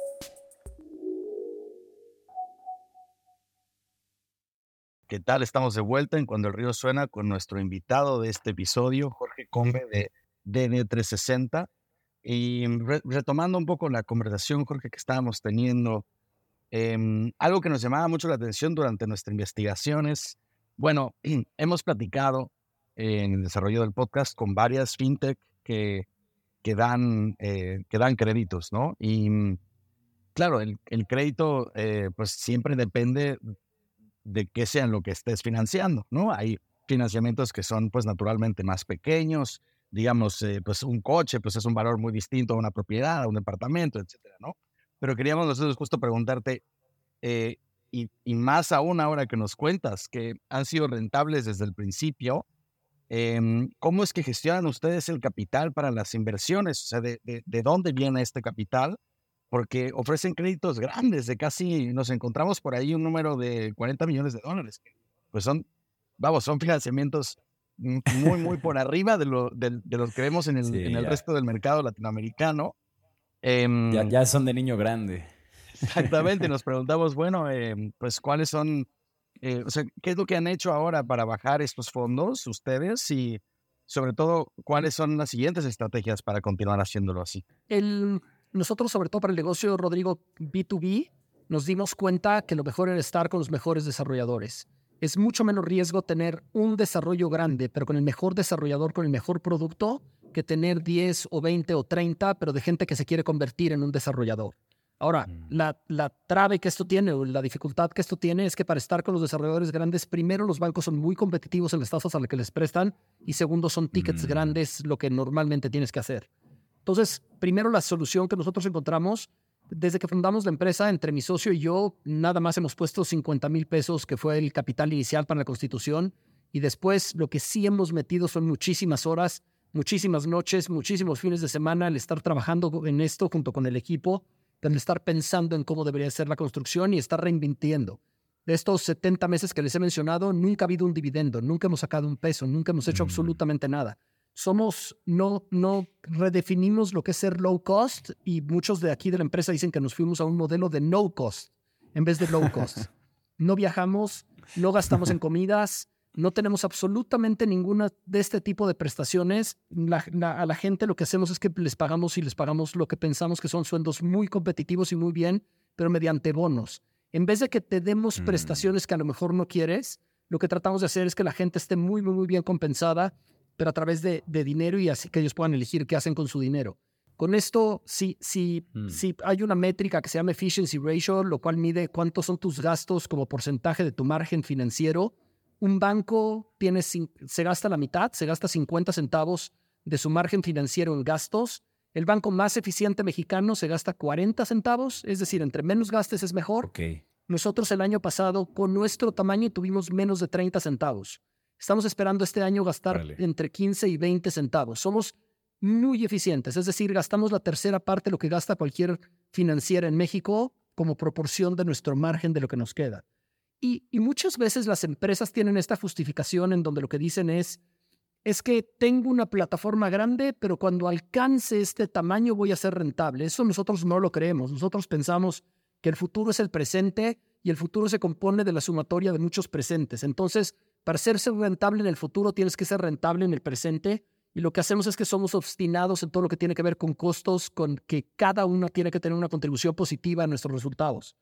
¿Qué tal? Estamos de vuelta en Cuando el Río Suena con nuestro invitado de este episodio, Jorge Combe de DN360. Y retomando un poco la conversación, Jorge, que estábamos teniendo, em, algo que nos llamaba mucho la atención durante nuestra investigación es, bueno, hemos platicado en el desarrollo del podcast con varias fintech que, que, dan, eh, que dan créditos, ¿no? Y mm, claro, el, el crédito eh, pues siempre depende de qué sean lo que estés financiando, ¿no? Hay financiamientos que son pues naturalmente más pequeños, digamos, eh, pues un coche, pues es un valor muy distinto a una propiedad, a un departamento, etcétera, ¿no? Pero queríamos nosotros justo preguntarte, eh, y, más aún ahora que nos cuentas que han sido rentables desde el principio, em, ¿cómo es que gestionan ustedes el capital para las inversiones? O sea, ¿de, de, dónde viene este capital? Porque ofrecen créditos grandes, de casi, nos encontramos por ahí un número de 40 millones de dólares. Pues son, vamos, son financiamientos muy, muy por arriba de lo, de, que vemos en el, en el resto del mercado latinoamericano. Em, ya, son de niño grande. Exactamente, nos preguntamos, bueno, em, pues cuáles son, eh, o sea, qué es lo que han hecho ahora para bajar estos fondos ustedes y sobre todo, cuáles son las siguientes estrategias para continuar haciéndolo así. El, nosotros, sobre todo para el negocio, Rodrigo, B2B, nos dimos cuenta que lo mejor era estar con los mejores desarrolladores es mucho menos riesgo tener un desarrollo grande, pero con el mejor desarrollador, con el mejor producto, que tener 10 o 20 o 30, pero de gente que se quiere convertir en un desarrollador. Ahora, mm. la, la trave que esto tiene o la dificultad que esto tiene es que para estar con los desarrolladores grandes, primero los bancos son muy competitivos en las tasas a las que les prestan y segundo son tickets mm. grandes, lo que normalmente tienes que hacer. Entonces, primero la solución que nosotros encontramos, desde que fundamos la empresa, entre mi socio y yo, nada más hemos puesto 50 mil pesos, que fue el capital inicial para la constitución, y después lo que sí hemos metido son muchísimas horas, muchísimas noches, muchísimos fines de semana, al estar trabajando en esto junto con el equipo, al estar pensando en cómo debería ser la construcción y estar reinvirtiendo. De estos 70 meses que les he mencionado, nunca ha habido un dividendo, nunca hemos sacado un peso, nunca hemos hecho mm. absolutamente nada. Somos, no, no redefinimos lo que es ser low cost y muchos de aquí de la empresa dicen que nos fuimos a un modelo de no cost en vez de low cost. No viajamos, no gastamos en comidas, no tenemos absolutamente ninguna de este tipo de prestaciones. a la gente lo que hacemos es que les pagamos y les pagamos lo que pensamos que son sueldos muy competitivos y muy bien, pero mediante bonos. En vez de que te demos mm. prestaciones que a lo mejor no quieres, lo que tratamos de hacer es que la gente esté muy, muy, muy bien compensada, pero a través de, dinero y así que ellos puedan elegir qué hacen con su dinero. Con esto, si, si, mm. si hay una métrica que se llama Efficiency Ratio, lo cual mide cuántos son tus gastos como porcentaje de tu margen financiero, un banco tiene, se gasta la mitad, se gasta 50 centavos de su margen financiero en gastos. El banco más eficiente mexicano se gasta 40 centavos, es decir, entre menos gastes es mejor. Nosotros el año pasado, con nuestro tamaño, tuvimos menos de 30 centavos. Estamos esperando este año gastar entre 15 y 20 centavos. Somos muy eficientes, es decir, gastamos la tercera parte de lo que gasta cualquier financiera en México como proporción de nuestro margen de lo que nos queda. Y, muchas veces las empresas tienen esta justificación en donde lo que dicen es, es que tengo una plataforma grande, pero cuando alcance este tamaño voy a ser rentable. Eso nosotros no lo creemos. Nosotros pensamos que el futuro es el presente y el futuro se compone de la sumatoria de muchos presentes. Entonces, para ser rentable en el futuro tienes que ser rentable en el presente y lo que hacemos es que somos obstinados en todo lo que tiene que ver con costos, con que cada uno tiene que tener una contribución positiva a nuestros resultados.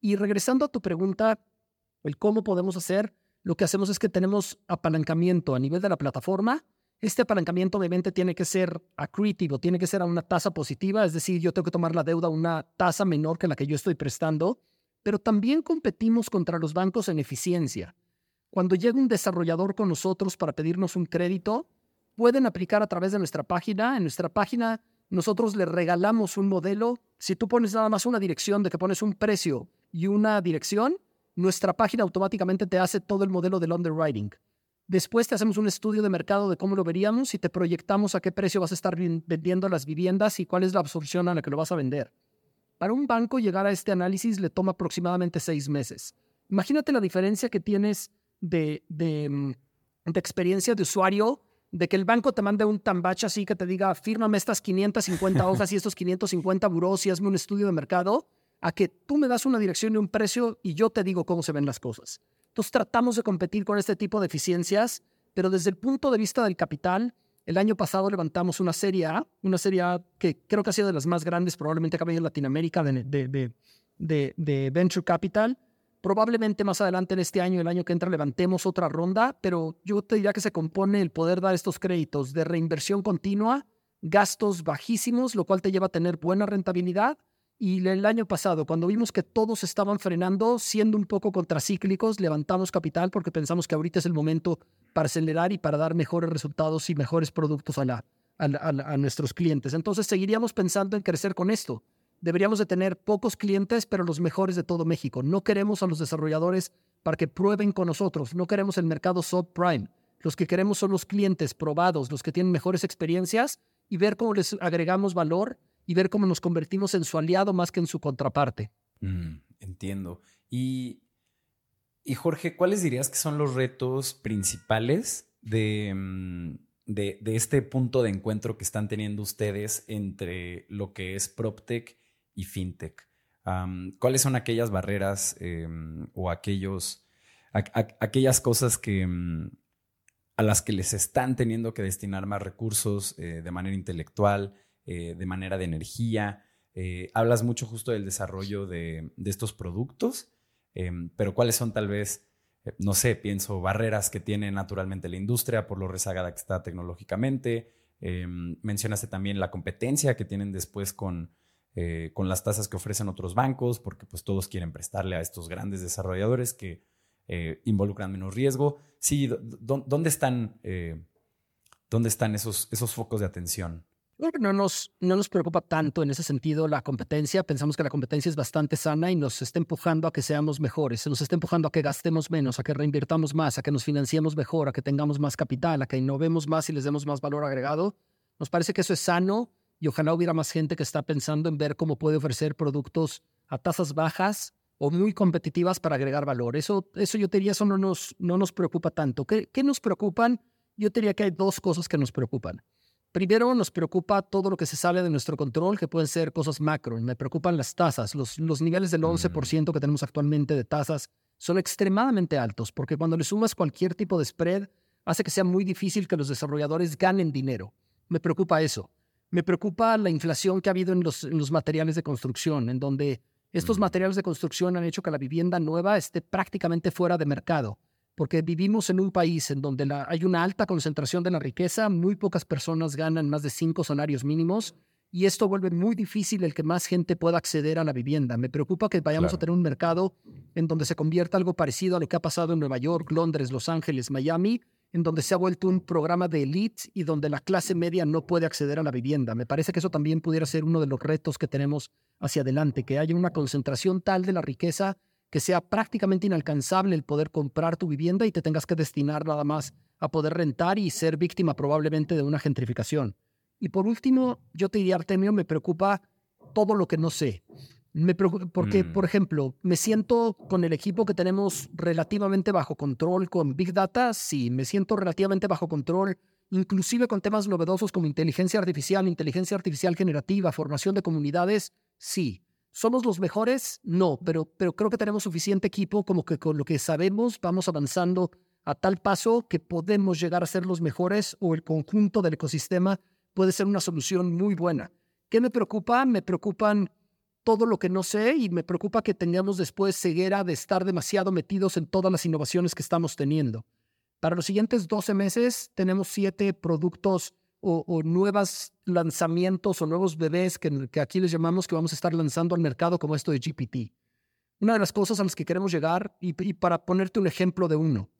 Y regresando a tu pregunta, el cómo podemos hacer, lo que hacemos es que tenemos apalancamiento a nivel de la plataforma. Este apalancamiento obviamente tiene que ser accretivo, tiene que ser a una tasa positiva, es decir, yo tengo que tomar la deuda a una tasa menor que la que yo estoy prestando, pero también competimos contra los bancos en eficiencia. Cuando llega un desarrollador con nosotros para pedirnos un crédito, pueden aplicar a través de nuestra página. En nuestra página nosotros le regalamos un modelo. Si tú pones nada más una dirección de que pones un precio y una dirección, nuestra página automáticamente te hace todo el modelo del underwriting. Después te hacemos un estudio de mercado de cómo lo veríamos y te proyectamos a qué precio vas a estar vendiendo las viviendas y cuál es la absorción a la que lo vas a vender. Para un banco llegar a este análisis le toma aproximadamente seis meses. Imagínate la diferencia que tienes de, de, mm, de experiencia de usuario, de que el banco te mande un tambache así que te diga, fírmame estas 550 hojas y estos 550 buros y hazme un estudio de mercado, a que tú me das una dirección y un precio y yo te digo cómo se ven las cosas. Entonces tratamos de competir con este tipo de eficiencias, pero desde el punto de vista del capital, el año pasado levantamos una serie A, una serie A que creo que ha sido de las más grandes probablemente que ha habido en Latinoamérica de, de, de, de, Venture Capital. Probablemente más adelante en este año, el año que entra, levantemos otra ronda, pero yo te diría que se compone el poder dar estos créditos de reinversión continua, gastos bajísimos, lo cual te lleva a tener buena rentabilidad y el año pasado, cuando vimos que todos estaban frenando, siendo un poco contracíclicos, levantamos capital porque pensamos que ahorita es el momento para acelerar y para dar mejores resultados y mejores productos a, a, nuestros clientes. Entonces seguiríamos pensando en crecer con esto. Deberíamos de tener pocos clientes, pero los mejores de todo México. No queremos a los desarrolladores para que prueben con nosotros. No queremos el mercado subprime. Los que queremos son los clientes probados, los que tienen mejores experiencias y ver cómo les agregamos valor y ver cómo nos convertimos en su aliado más que en su contraparte. Mm, entiendo. Y, y, Jorge, ¿cuáles dirías que son los retos principales de, mm, de, este punto de encuentro que están teniendo ustedes entre lo que es PropTech y FinTech? ¿Cuáles son aquellas barreras em, o aquellos, aquellas cosas que, mm, a las que les están teniendo que destinar más recursos eh, de manera intelectual? Eh, de manera de energía. Eh, hablas mucho justo del desarrollo de, estos productos, em, pero cuáles son tal vez, no sé, pienso, barreras que tiene naturalmente la industria por lo rezagada que está tecnológicamente. Em, mencionaste también la competencia que tienen después con, con las tasas que ofrecen otros bancos, porque pues todos quieren prestarle a estos grandes desarrolladores que involucran menos riesgo. Sí, ¿dónde están, dónde están esos, esos focos de atención? no nos, no nos preocupa tanto en ese sentido la competencia. Pensamos que la competencia es bastante sana y nos está empujando a que seamos mejores. Se nos está empujando a que gastemos menos, a que reinvirtamos más, a que nos financiemos mejor, a que tengamos más capital, a que innovemos más y les demos más valor agregado. Nos parece que eso es sano y ojalá hubiera más gente que está pensando en ver cómo puede ofrecer productos a tasas bajas o muy competitivas para agregar valor. Eso, eso yo diría, eso no nos, no nos preocupa tanto. ¿Qué, ¿Qué nos preocupan? Yo diría que hay dos cosas que nos preocupan. Primero, nos preocupa todo lo que se sale de nuestro control, que pueden ser cosas macro. Me preocupan las tasas. Los, los niveles del 11% mm. que tenemos actualmente de tasas son extremadamente altos, porque cuando le sumas cualquier tipo de spread, hace que sea muy difícil que los desarrolladores ganen dinero. Me preocupa eso. Me preocupa la inflación que ha habido en los, en los materiales de construcción, en donde estos materiales de construcción han hecho que la vivienda nueva esté prácticamente fuera de mercado, porque vivimos en un país en donde hay una alta concentración de la riqueza, muy pocas personas ganan más de cinco salarios mínimos y esto vuelve muy difícil el que más gente pueda acceder a la vivienda. Me preocupa que vayamos a tener un mercado en donde se convierta algo parecido a lo que ha pasado en Nueva York, Londres, Los Ángeles, Miami, en donde se ha vuelto un programa de elite y donde la clase media no puede acceder a la vivienda. Me parece que eso también pudiera ser uno de los retos que tenemos hacia adelante, que haya una concentración tal de la riqueza que sea prácticamente inalcanzable el poder comprar tu vivienda y te tengas que destinar nada más a poder rentar y ser víctima probablemente de una gentrificación. Y por último, yo te diría, Artemio, me preocupa todo lo que no sé. Me porque, mm. por ejemplo, me siento con el equipo que tenemos relativamente bajo control con Big Data, sí, me siento relativamente bajo control, inclusive con temas novedosos como inteligencia artificial, inteligencia artificial generativa, formación de comunidades, sí. ¿Somos los mejores? No, pero, pero creo que tenemos suficiente equipo como que con lo que sabemos vamos avanzando a tal paso que podemos llegar a ser los mejores o el conjunto del ecosistema puede ser una solución muy buena. ¿Qué me preocupa? Me preocupan todo lo que no sé y me preocupa que tengamos después ceguera de estar demasiado metidos en todas las innovaciones que estamos teniendo. Para los siguientes 12 meses tenemos siete productos o, nuevos lanzamientos o nuevos bebés que, que, aquí les llamamos que vamos a estar lanzando al mercado como esto de GPT. Una de las cosas a las que queremos llegar, y, y para ponerte un ejemplo de uno,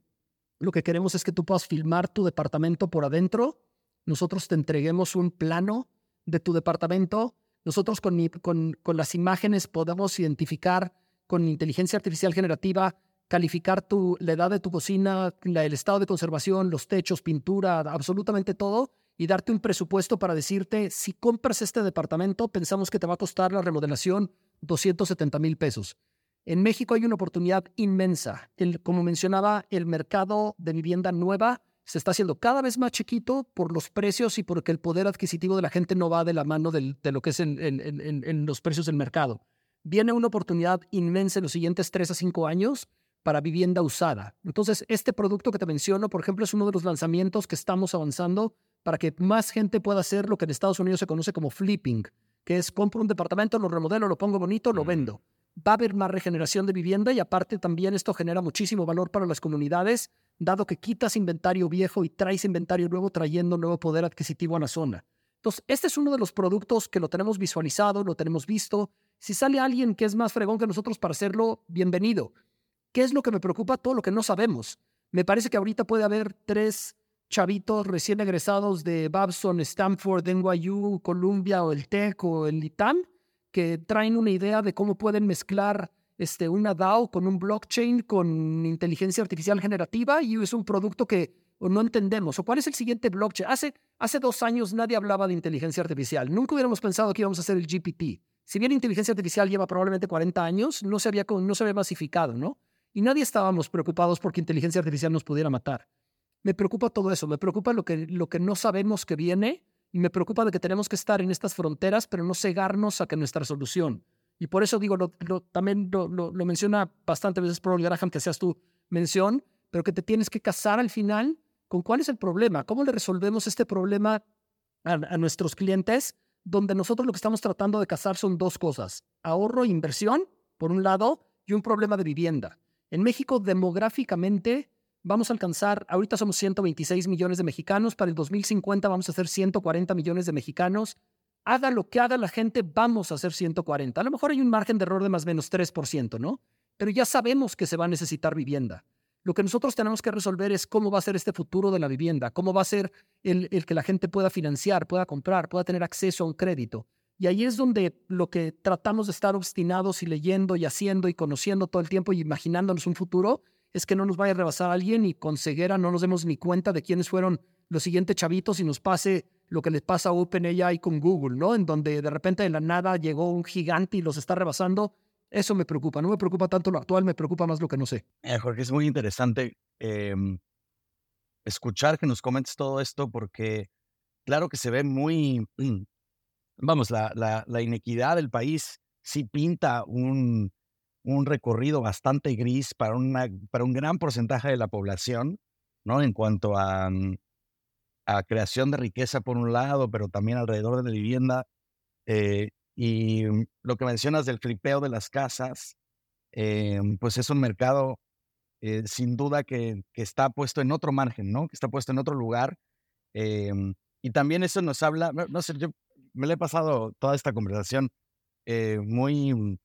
lo que queremos es que tú puedas filmar tu departamento por adentro, nosotros te entreguemos un plano de tu departamento nosotros con, las imágenes podemos identificar con inteligencia artificial generativa, calificar la edad de tu cocina, el estado de conservación, los techos, pintura, absolutamente todo, y darte un presupuesto para decirte, si compras este departamento, pensamos que te va a costar la remodelación 270 mil pesos. En México hay una oportunidad inmensa. El, como mencionaba, el mercado de vivienda nueva se está haciendo cada vez más chiquito por los precios y porque el poder adquisitivo de la gente no va de la mano de lo que es en, los precios del mercado. Viene una oportunidad inmensa en los siguientes tres a cinco años para vivienda usada. Entonces, este producto que te menciono, por ejemplo, es uno de los lanzamientos que estamos avanzando para que más gente pueda hacer lo que en Estados Unidos se conoce como flipping, que es compro un departamento, lo remodelo, lo pongo bonito, lo vendo. Va a haber más regeneración de vivienda y aparte también esto genera muchísimo valor para las comunidades dado que quitas inventario viejo y traes inventario nuevo trayendo nuevo poder adquisitivo a la zona. Entonces, este es uno de los productos que lo tenemos visualizado, lo tenemos visto. Si sale alguien que es más fregón que nosotros para hacerlo, bienvenido. ¿Qué es lo que me preocupa? Todo lo que no sabemos. Me parece que ahorita puede haber tres chavitos recién egresados de Babson, Stanford, NYU, Columbia o el TEC o el ITAM que traen una idea de cómo pueden mezclar este, una DAO con un blockchain, con inteligencia artificial generativa y es un producto que no entendemos. ¿O cuál es el siguiente blockchain? Hace, hace dos años nadie hablaba de inteligencia artificial. Nunca hubiéramos pensado que íbamos a hacer el GPT. Si bien inteligencia artificial lleva probablemente 40 años, no se había, no se había masificado, ¿no? Y nadie estábamos preocupados porque inteligencia artificial nos pudiera matar. Me preocupa todo eso, me preocupa lo que, lo que no sabemos que viene y me preocupa de que tenemos que estar en estas fronteras, pero no cegarnos a que nuestra solución y por eso digo, lo, también lo, menciona bastante veces Paul Graham, que seas tu mención, pero que te tienes que casar al final con cuál es el problema, cómo le resolvemos este problema a, nuestros clientes, donde nosotros lo que estamos tratando de casar son dos cosas, ahorro e inversión, por un lado, y un problema de vivienda. En México, demográficamente, vamos a alcanzar, ahorita somos 126 millones de mexicanos, para el 2050 vamos a ser 140 millones de mexicanos, haga lo que haga la gente, vamos a hacer 140. A lo mejor hay un margen de error de más o menos 3%, ¿no? Pero ya sabemos que se va a necesitar vivienda. Lo que nosotros tenemos que resolver es cómo va a ser este futuro de la vivienda, cómo va a ser el, el que la gente pueda financiar, pueda comprar, pueda tener acceso a un crédito. Y ahí es donde lo que tratamos de estar obstinados y leyendo y haciendo y conociendo todo el tiempo y imaginándonos un futuro es que no nos vaya a rebasar alguien y con ceguera no nos demos ni cuenta de quiénes fueron los siguientes chavitos y nos pase lo que les pasa a OpenAI con Google, ¿no? En donde de repente de la nada llegó un gigante y los está rebasando eso me preocupa. No me preocupa tanto lo actual, me preocupa más lo que no sé. Eh, Jorge, es muy interesante em, escuchar que nos comentes todo esto porque claro que se ve muy, vamos, la, la, inequidad del país sí pinta un, un recorrido bastante gris para, una, para un gran porcentaje de la población, ¿no? En cuanto a, mm, a creación de riqueza por un lado, pero también alrededor de la vivienda. Eh, y mm, lo que mencionas del flipeo de las casas, eh, pues es un mercado eh, sin duda que, que, está puesto en otro margen, ¿no? Que está puesto en otro lugar. Eh, y también eso nos habla, no, sé, yo me le he pasado toda esta conversación muy, mm,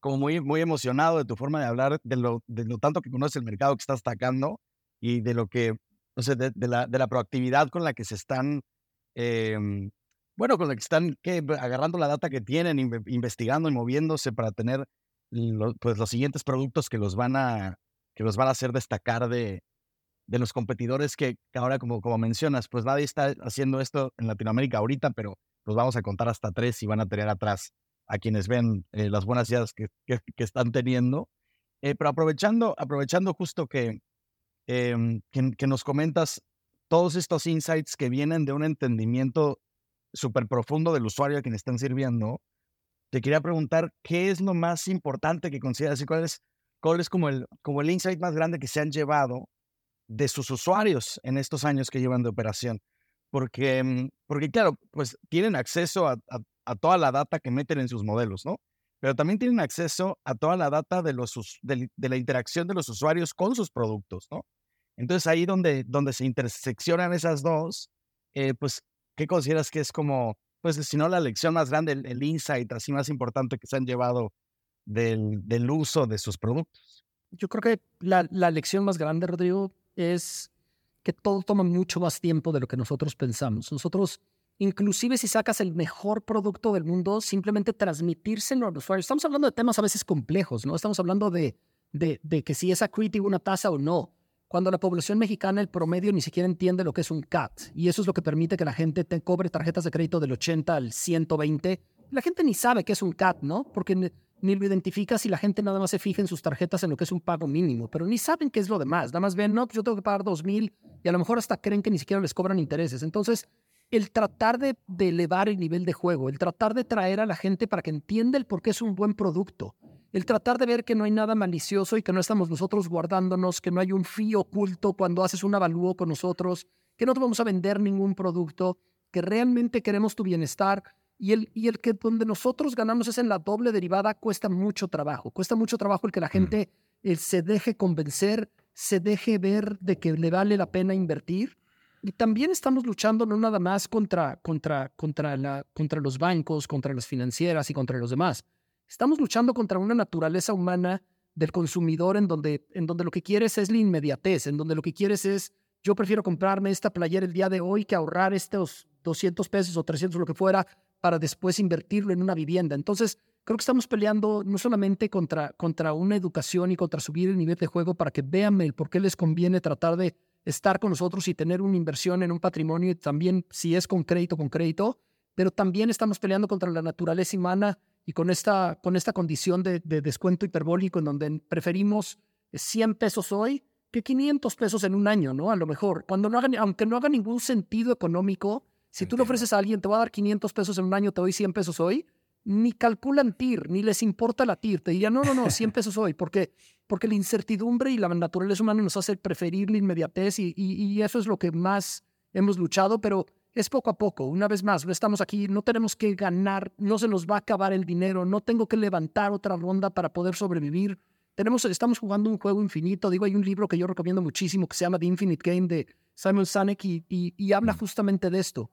como muy, muy emocionado de tu forma de hablar, de lo, de lo tanto que conoces el mercado que estás atacando y de lo que, no sé, de, la, de la proactividad con la que se están bueno, con lo que están agarrando la data que tienen, investigando y moviéndose para tener pues, los siguientes productos que los van a, que los van a hacer destacar de, de los competidores que, ahora, como, como mencionas, pues nadie está haciendo esto en Latinoamérica ahorita, pero los vamos a contar hasta tres y van a tener atrás a quienes ven eh, las buenas ideas que, que, están teniendo. Eh, pero aprovechando, aprovechando justo que, em, que, que, nos comentas todos estos insights que vienen de un entendimiento súper profundo del usuario a quien están sirviendo, te quería preguntar qué es lo más importante que consideras y cuál es, cuál es como, el, como el insight más grande que se han llevado de sus usuarios en estos años que llevan de operación. Porque, mm, porque claro, pues tienen acceso a, a, toda la data que meten en sus modelos, ¿no? Pero también tienen acceso a toda la data de, los, de, de la interacción de los usuarios con sus productos, ¿no? Entonces ahí donde, donde se interseccionan esas dos, eh, pues ¿qué consideras que es como, pues si no la lección más grande, el, insight así más importante que se han llevado del, del uso de sus productos? Yo creo que la, la lección más grande, Rodrigo, es que todo toma mucho más tiempo de lo que nosotros pensamos. Nosotros, inclusive si sacas el mejor producto del mundo, simplemente transmitírselo al usuario. Estamos hablando de temas a veces complejos, ¿no? Estamos hablando de, de, que si es accretive una tasa o no cuando la población mexicana, el promedio, ni siquiera entiende lo que es un CAT. Y eso es lo que permite que la gente te cobre tarjetas de crédito del 80 al 120. La gente ni sabe qué es un CAT, ¿no? Porque ni, lo identifica si la gente nada más se fija en sus tarjetas en lo que es un pago mínimo, pero ni saben qué es lo demás. Nada más ven, no, pues yo tengo que pagar 2,000 y a lo mejor hasta creen que ni siquiera les cobran intereses. Entonces, el tratar de, de elevar el nivel de juego, el tratar de traer a la gente para que entienda el por qué es un buen producto, el tratar de ver que no hay nada malicioso y que no estamos nosotros guardándonos, que no hay un fee oculto cuando haces un avalúo con nosotros, que no te vamos a vender ningún producto, que realmente queremos tu bienestar y el, y el que donde nosotros ganamos es en la doble derivada, cuesta mucho trabajo. Cuesta mucho trabajo el que la mm. gente eh, se deje convencer, se deje ver de que le vale la pena invertir. Y también estamos luchando no nada más contra, contra, contra, la, contra los bancos, contra las financieras y contra los demás Estamos luchando contra una naturaleza humana del consumidor en donde, en donde lo que quieres es la inmediatez, en donde lo que quieres es, yo prefiero comprarme esta playera el día de hoy que ahorrar estos 200 pesos o 300, lo que fuera, para después invertirlo en una vivienda. Entonces, creo que estamos peleando no solamente contra, contra una educación y contra subir el nivel de juego para que vean el por qué les conviene tratar de estar con nosotros y tener una inversión en un patrimonio, y también si es con crédito, con crédito, pero también estamos peleando contra la naturaleza humana y con esta, con esta condición de, descuento hiperbólico en donde preferimos 100 pesos hoy que 500 pesos en un año, ¿no? A lo mejor, cuando no haga, aunque no haga ningún sentido económico, si tú le ofreces a alguien, te va a dar 500 pesos en un año, te doy 100 pesos hoy, ni calculan TIR, ni les importa la TIR. Te dirían, no, no, no, 100 pesos hoy, porque, porque la incertidumbre y la naturaleza humana nos hace preferir la inmediatez y, y, y eso es lo que más hemos luchado, pero es poco a poco. Una vez más, no estamos aquí, no tenemos que ganar, no se nos va a acabar el dinero, no tengo que levantar otra ronda para poder sobrevivir. Tenemos, estamos jugando un juego infinito. Digo, hay un libro que yo recomiendo muchísimo que se llama The Infinite Game de Simon Sinek y, y, habla mm. justamente de esto.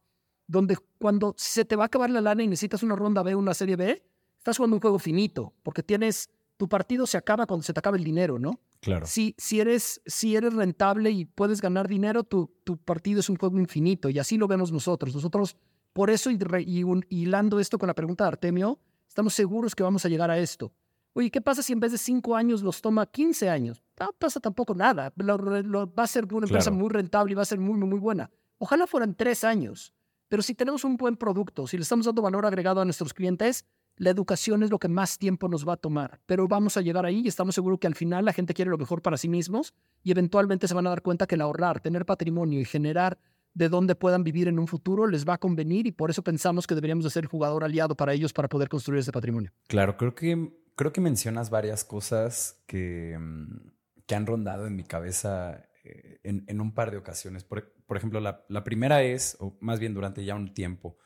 Donde cuando se te va a acabar la lana y necesitas una ronda B, una serie B, estás jugando un juego finito, porque tienes, tu partido se acaba cuando se te acaba el dinero, ¿no? Claro. Si, si, eres, si eres rentable y puedes ganar dinero, tu, tu partido es un juego infinito y así lo vemos nosotros. Nosotros, por eso, y, y hilando esto con la pregunta de Artemio, estamos seguros que vamos a llegar a esto. Oye, ¿qué pasa si en vez de cinco años los toma 15 años? No pasa tampoco nada. va a ser una empresa muy rentable y va a ser muy, muy buena. Ojalá fueran tres años. Pero si tenemos un buen producto, si le estamos dando valor agregado a nuestros clientes, la educación es lo que más tiempo nos va a tomar. Pero vamos a llegar ahí y estamos seguros que al final la gente quiere lo mejor para sí mismos y eventualmente se van a dar cuenta que el ahorrar, tener patrimonio y generar de dónde puedan vivir en un futuro les va a convenir y por eso pensamos que deberíamos de ser jugador aliado para ellos para poder construir ese patrimonio. Claro, creo que creo que mencionas varias cosas que, mm, que han rondado en mi cabeza eh, en, un par de ocasiones. Por, ejemplo, la, primera es, o más bien durante ya un tiempo,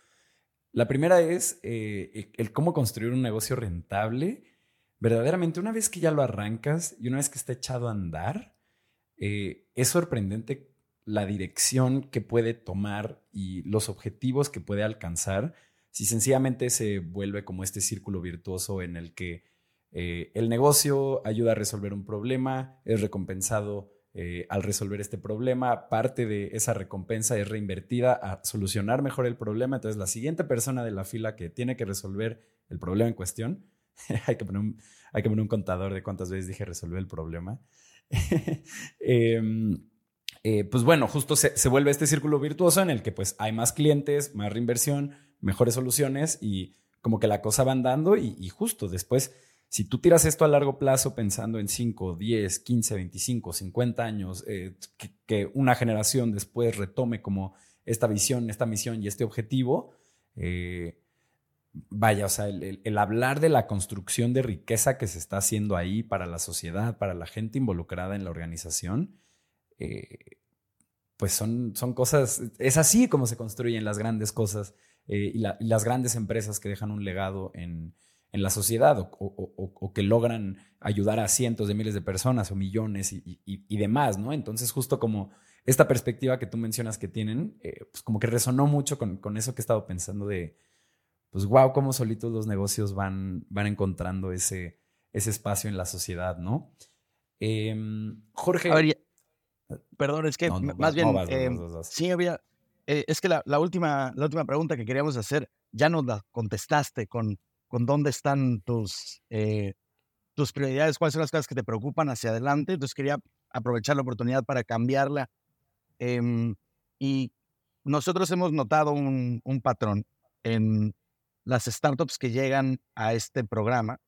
la primera es eh, el cómo construir un negocio rentable. Verdaderamente, una vez que ya lo arrancas y una vez que está echado a andar, eh, es sorprendente la dirección que puede tomar y los objetivos que puede alcanzar si sencillamente se vuelve como este círculo virtuoso en el que el negocio ayuda a resolver un problema, es recompensado eh, al resolver este problema, parte de esa recompensa es reinvertida a solucionar mejor el problema, entonces la siguiente persona de la fila que tiene que resolver el problema en cuestión, hay, que poner un, contador de cuántas veces dije resolver el problema, em, eh, pues bueno, justo se, vuelve este círculo virtuoso en el que pues hay más clientes, más reinversión, mejores soluciones y como que la cosa va andando y justo después si tú tiras esto a largo plazo pensando en 5, 10, 15, 25, 50 años, eh, que, una generación después retome como esta visión, esta misión y este objetivo, eh, vaya, o sea, el, hablar de la construcción de riqueza que se está haciendo ahí para la sociedad, para la gente involucrada en la organización, eh, pues son, son cosas, es así como se construyen las grandes cosas y, las grandes empresas que dejan un legado en, en la sociedad o, que logran ayudar a cientos de miles de personas o millones y, demás, ¿no? Entonces, justo como esta perspectiva que tú mencionas que tienen, eh, pues como que resonó mucho con, eso que he estado pensando de, pues, wow, cómo solitos los negocios van, van encontrando ese, ese espacio en la sociedad, ¿no? Em, Jorge. perdón, es que más bien, em, sí, había, eh, es que la, última, la última pregunta que queríamos hacer ya nos la contestaste con con dónde están tus, eh, tus prioridades, cuáles son las cosas que te preocupan hacia adelante. Entonces quería aprovechar la oportunidad para cambiarla. Em, y nosotros hemos notado un, patrón en las startups que llegan a este programa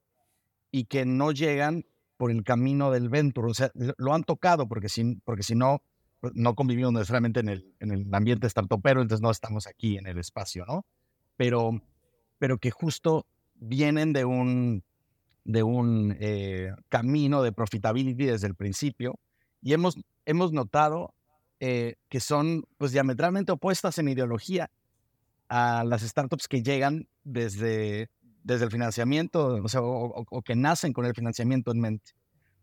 y que no llegan por el camino del venture. O sea, lo han tocado porque si, porque si no, pues, no convivimos necesariamente en el, en el ambiente startupero, entonces no estamos aquí en el espacio, ¿no? Pero, pero que justo vienen de un, de un eh, camino de profitability desde el principio y hemos, hemos notado eh, que son pues diametralmente opuestas en ideología a las startups que llegan desde, desde el financiamiento, o, sea, o, que nacen con el financiamiento en mente,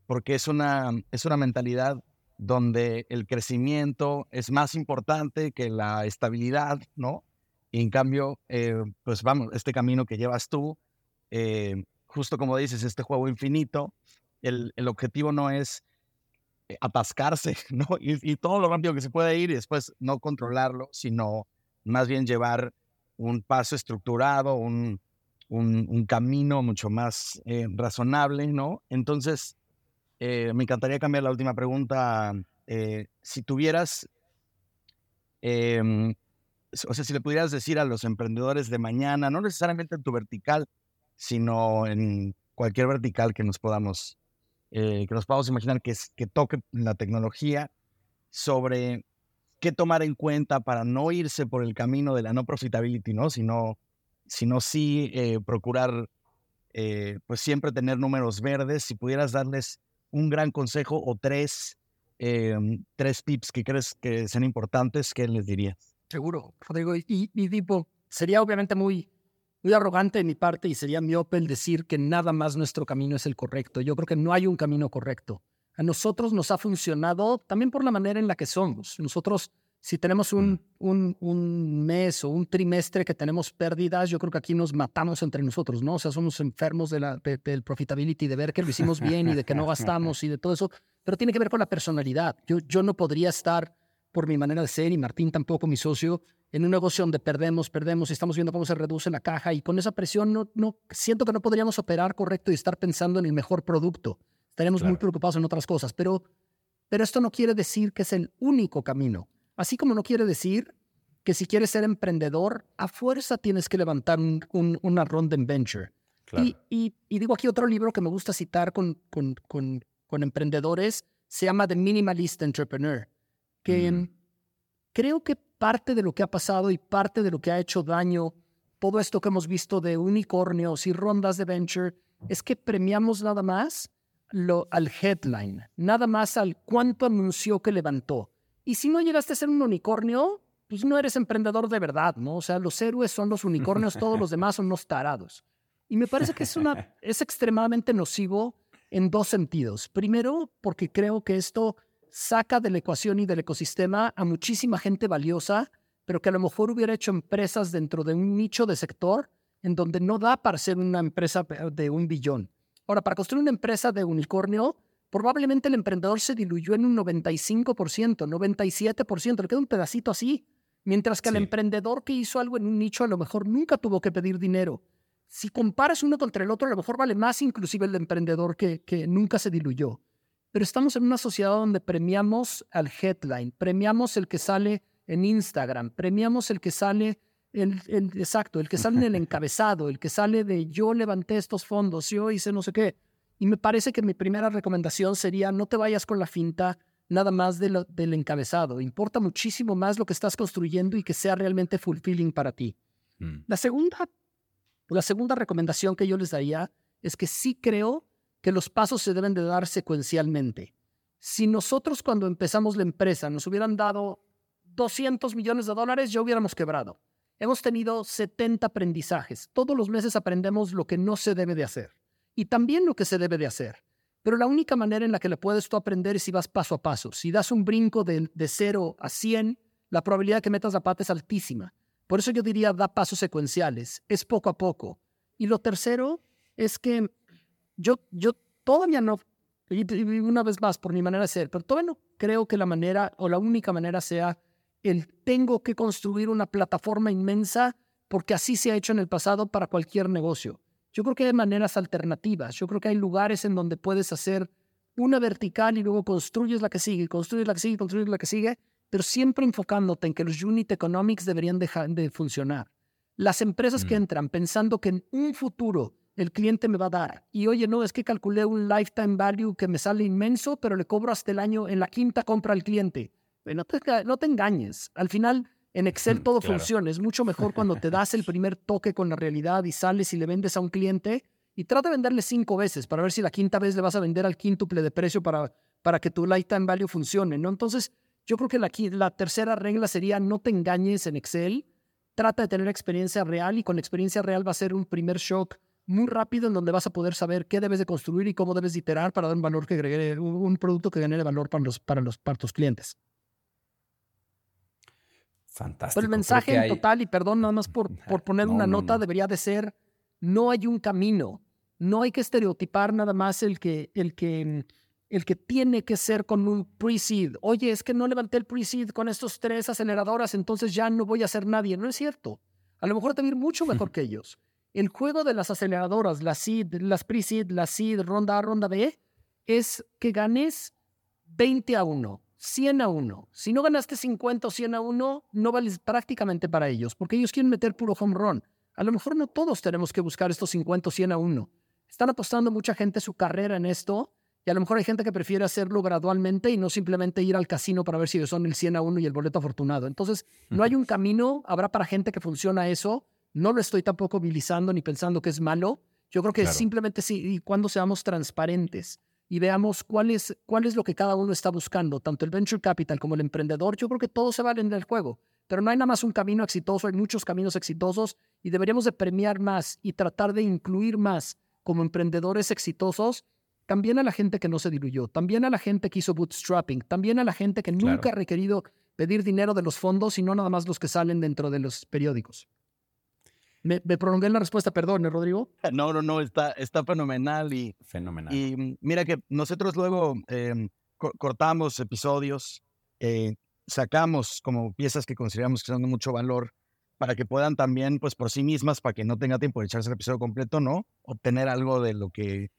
porque es una, es una mentalidad donde el crecimiento es más importante que la estabilidad, ¿no? Y en cambio, eh, pues vamos, este camino que llevas tú eh, justo como dices, este juego infinito, el, el objetivo no es eh, atascarse, ¿no? Y, todo lo rápido que se puede ir y después no controlarlo, sino más bien llevar un paso estructurado, un, un, camino mucho más eh, razonable, ¿no? Entonces, me encantaría cambiar la última pregunta. si tuvieras, em, o sea, si le pudieras decir a los emprendedores de mañana, no necesariamente en tu vertical, sino en cualquier vertical que nos podamos, eh, que nos podamos imaginar que, que toque la tecnología sobre qué tomar en cuenta para no irse por el camino de la no profitability, ¿no? Sino, sino sí eh, procurar, eh, pues siempre tener números verdes. Si pudieras darles un gran consejo o tres, tres tips que crees que sean importantes, ¿qué les dirías? Seguro, Rodrigo. Y, y tipo, sería obviamente muy muy arrogante de mi parte y sería miope el decir que nada más nuestro camino es el correcto. Yo creo que no hay un camino correcto. A nosotros nos ha funcionado también por la manera en la que somos. Nosotros, si tenemos un, mm. un, mes o un trimestre que tenemos pérdidas, yo creo que aquí nos matamos entre nosotros, ¿no? O sea, somos enfermos de la, del profitability, de ver que lo hicimos bien y de que no gastamos y de todo eso. pero tiene que ver con la personalidad. Yo, yo no podría estar por mi manera de ser y Martín tampoco, mi socio, en un negocio donde perdemos, perdemos y estamos viendo cómo se reduce la caja y con esa presión no, no siento que no podríamos operar correcto y estar pensando en el mejor producto. Estaríamos muy preocupados en otras cosas, pero, pero esto no quiere decir que es el único camino. Así como no quiere decir que si quieres ser emprendedor, a fuerza tienes que levantar un, una ronda en venture. Y, y, digo aquí otro libro que me gusta citar con, con, con, con emprendedores, se llama The Minimalist Entrepreneur, que mm. creo que parte de lo que ha pasado y parte de lo que ha hecho daño, todo esto que hemos visto de unicornios y rondas de venture, es que premiamos nada más lo, al headline, nada más al cuánto anunció que levantó. Y si no llegaste a ser un unicornio, pues no eres emprendedor de verdad, ¿no? O sea, los héroes son los unicornios, todos los demás son los tarados. Y me parece que es, una, es extremadamente nocivo en dos sentidos. Primero, porque creo que esto saca de la ecuación y del ecosistema a muchísima gente valiosa, pero que a lo mejor hubiera hecho empresas dentro de un nicho de sector en donde no da para ser una empresa de un billón. Ahora, para construir una empresa de unicornio, probablemente el emprendedor se diluyó en un 95%, 97%, le queda un pedacito así. Mientras que el emprendedor que hizo algo en un nicho a lo mejor nunca tuvo que pedir dinero. Si comparas uno contra el otro, a lo mejor vale más inclusive el emprendedor que, que nunca se diluyó. Pero estamos en una sociedad donde premiamos al headline, premiamos el que sale en Instagram, premiamos el que sale, el, exacto, el que sale en el encabezado, el que sale de yo levanté estos fondos, yo hice no sé qué. Y me parece que mi primera recomendación sería no te vayas con la finta nada más de del encabezado. Importa muchísimo más lo que estás construyendo y que sea realmente fulfilling para ti. Mm. La, segunda, la segunda recomendación que yo les daría es que sí creo que los pasos se deben de dar secuencialmente. Si nosotros cuando empezamos la empresa nos hubieran dado 200 millones de dólares, ya hubiéramos quebrado. Hemos tenido 70 aprendizajes. Todos los meses aprendemos lo que no se debe de hacer y también lo que se debe de hacer. Pero la única manera en la que le puedes tú aprender es si vas paso a paso. Si das un brinco de, de 0 a 100, la probabilidad de que metas la pata es altísima. Por eso yo diría, da pasos secuenciales, es poco a poco. Y lo tercero es que yo, yo todavía no, y una vez más por mi manera de ser, pero todavía no creo que la manera o la única manera sea el tengo que construir una plataforma inmensa porque así se ha hecho en el pasado para cualquier negocio. Yo creo que hay maneras alternativas, yo creo que hay lugares en donde puedes hacer una vertical y luego construyes la que sigue, construyes la que sigue, construyes la que sigue, pero siempre enfocándote en que los unit economics deberían dejar de funcionar. Las empresas que mm. entran pensando que en un futuro el cliente me va a dar. Y oye, no, es que calculé un lifetime value que me sale inmenso, pero le cobro hasta el año en la quinta compra al cliente. Eh, no te, no te engañes. Al final, en Excel todo funciona. Es mucho mejor cuando te das el primer toque con la realidad y sales y le vendes a un cliente y trata de venderle cinco veces para ver si la quinta vez le vas a vender al quíntuple de precio para, para que tu lifetime value funcione, ¿no? Entonces, yo creo que la, la tercera regla sería no te engañes en Excel, trata de tener experiencia real y con experiencia real va a ser un primer shock muy rápido en donde vas a poder saber qué debes de construir y cómo debes de iterar para dar un valor que agregue, un producto que genere valor para los, para los para tus clientes. Fantástico. Pero el mensaje en total, y perdón nada más por, por poner una nota, debería de ser, no hay un camino, no hay que estereotipar nada más el que, el que, el que tiene que ser con un pre-seed. Oye, es que no levanté el pre-seed con estos tres aceleradoras, entonces ya no voy a ser nadie. No es cierto. A lo mejor te va a ir mucho mejor que ellos. El juego de las aceleradoras, las seed, las pre-seed, la seed, ronda A, ronda B, es que ganes 20 a 1, 100 a 1. Si no ganaste 50 o 100 a 1, no vales prácticamente para ellos, porque ellos quieren meter puro home run. A lo mejor no todos tenemos que buscar estos 50 o 100 a 1. Están apostando mucha gente su carrera en esto y a lo mejor hay gente que prefiere hacerlo gradualmente y no simplemente ir al casino para ver si son el 100 a 1 y el boleto afortunado. Entonces, no hay un camino, habrá para gente que funciona eso no lo estoy tampoco vilizando ni pensando que es malo. Yo creo que simplemente sí, y cuando seamos transparentes y veamos cuál es, cuál es lo que cada uno está buscando, tanto el venture capital como el emprendedor, yo creo que todos se valen del juego. Pero no hay nada más un camino exitoso, hay muchos caminos exitosos y deberíamos de premiar más y tratar de incluir más como emprendedores exitosos también a la gente que no se diluyó, también a la gente que hizo bootstrapping, también a la gente que nunca ha requerido pedir dinero de los fondos y no nada más los que salen dentro de los periódicos. Me, prolongué en la respuesta, perdón, ¿eh, Rodrigo. No, no, no, está, está fenomenal y... Fenomenal. Y mira que nosotros luego em, cortamos episodios, eh, sacamos como piezas que consideramos que son de mucho valor para que puedan también, pues por sí mismas, para que no tenga tiempo de echarse el episodio completo, ¿no? Obtener algo de lo que,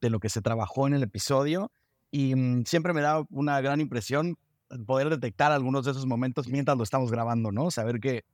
de lo que se trabajó en el episodio. Y mm, siempre me da una gran impresión poder detectar algunos de esos momentos mientras lo estamos grabando, ¿no? Saber que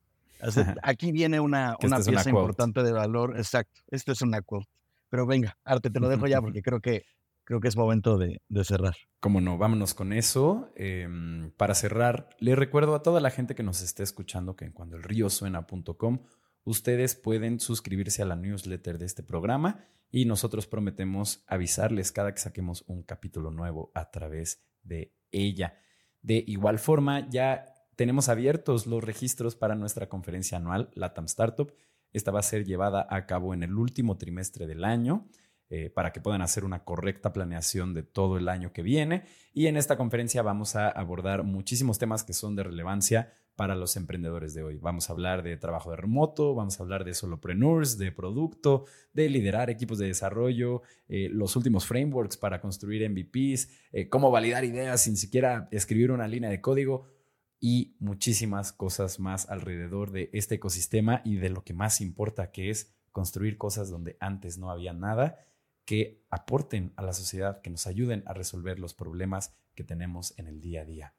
aquí viene una, una pieza importante de valor. Exacto, esto es una quote. Pero venga, Arte, te lo dejo ya porque creo que creo que es momento de, cerrar. Cómo no, vámonos con eso. Em, para cerrar, les recuerdo a toda la gente que nos esté escuchando que en cuandoelriosuena.com ustedes pueden suscribirse a la newsletter de este programa y nosotros prometemos avisarles cada que saquemos un capítulo nuevo a través de ella. De igual forma, ya tenemos abiertos los registros para nuestra conferencia anual, LATAM Startup. Esta va a ser llevada a cabo en el último trimestre del año. Eh, para que puedan hacer una correcta planeación de todo el año que viene. Y en esta conferencia vamos a abordar muchísimos temas que son de relevancia para los emprendedores de hoy. Vamos a hablar de trabajo de remoto, vamos a hablar de solopreneurs, de producto, de liderar equipos de desarrollo, eh, los últimos frameworks para construir MVPs, eh, cómo validar ideas sin siquiera escribir una línea de código y muchísimas cosas más alrededor de este ecosistema y de lo que más importa, que es construir cosas donde antes no había nada que aporten a la sociedad, que nos ayuden a resolver los problemas que tenemos en el día a día.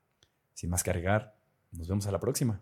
Sin más que agregar, nos vemos a la próxima.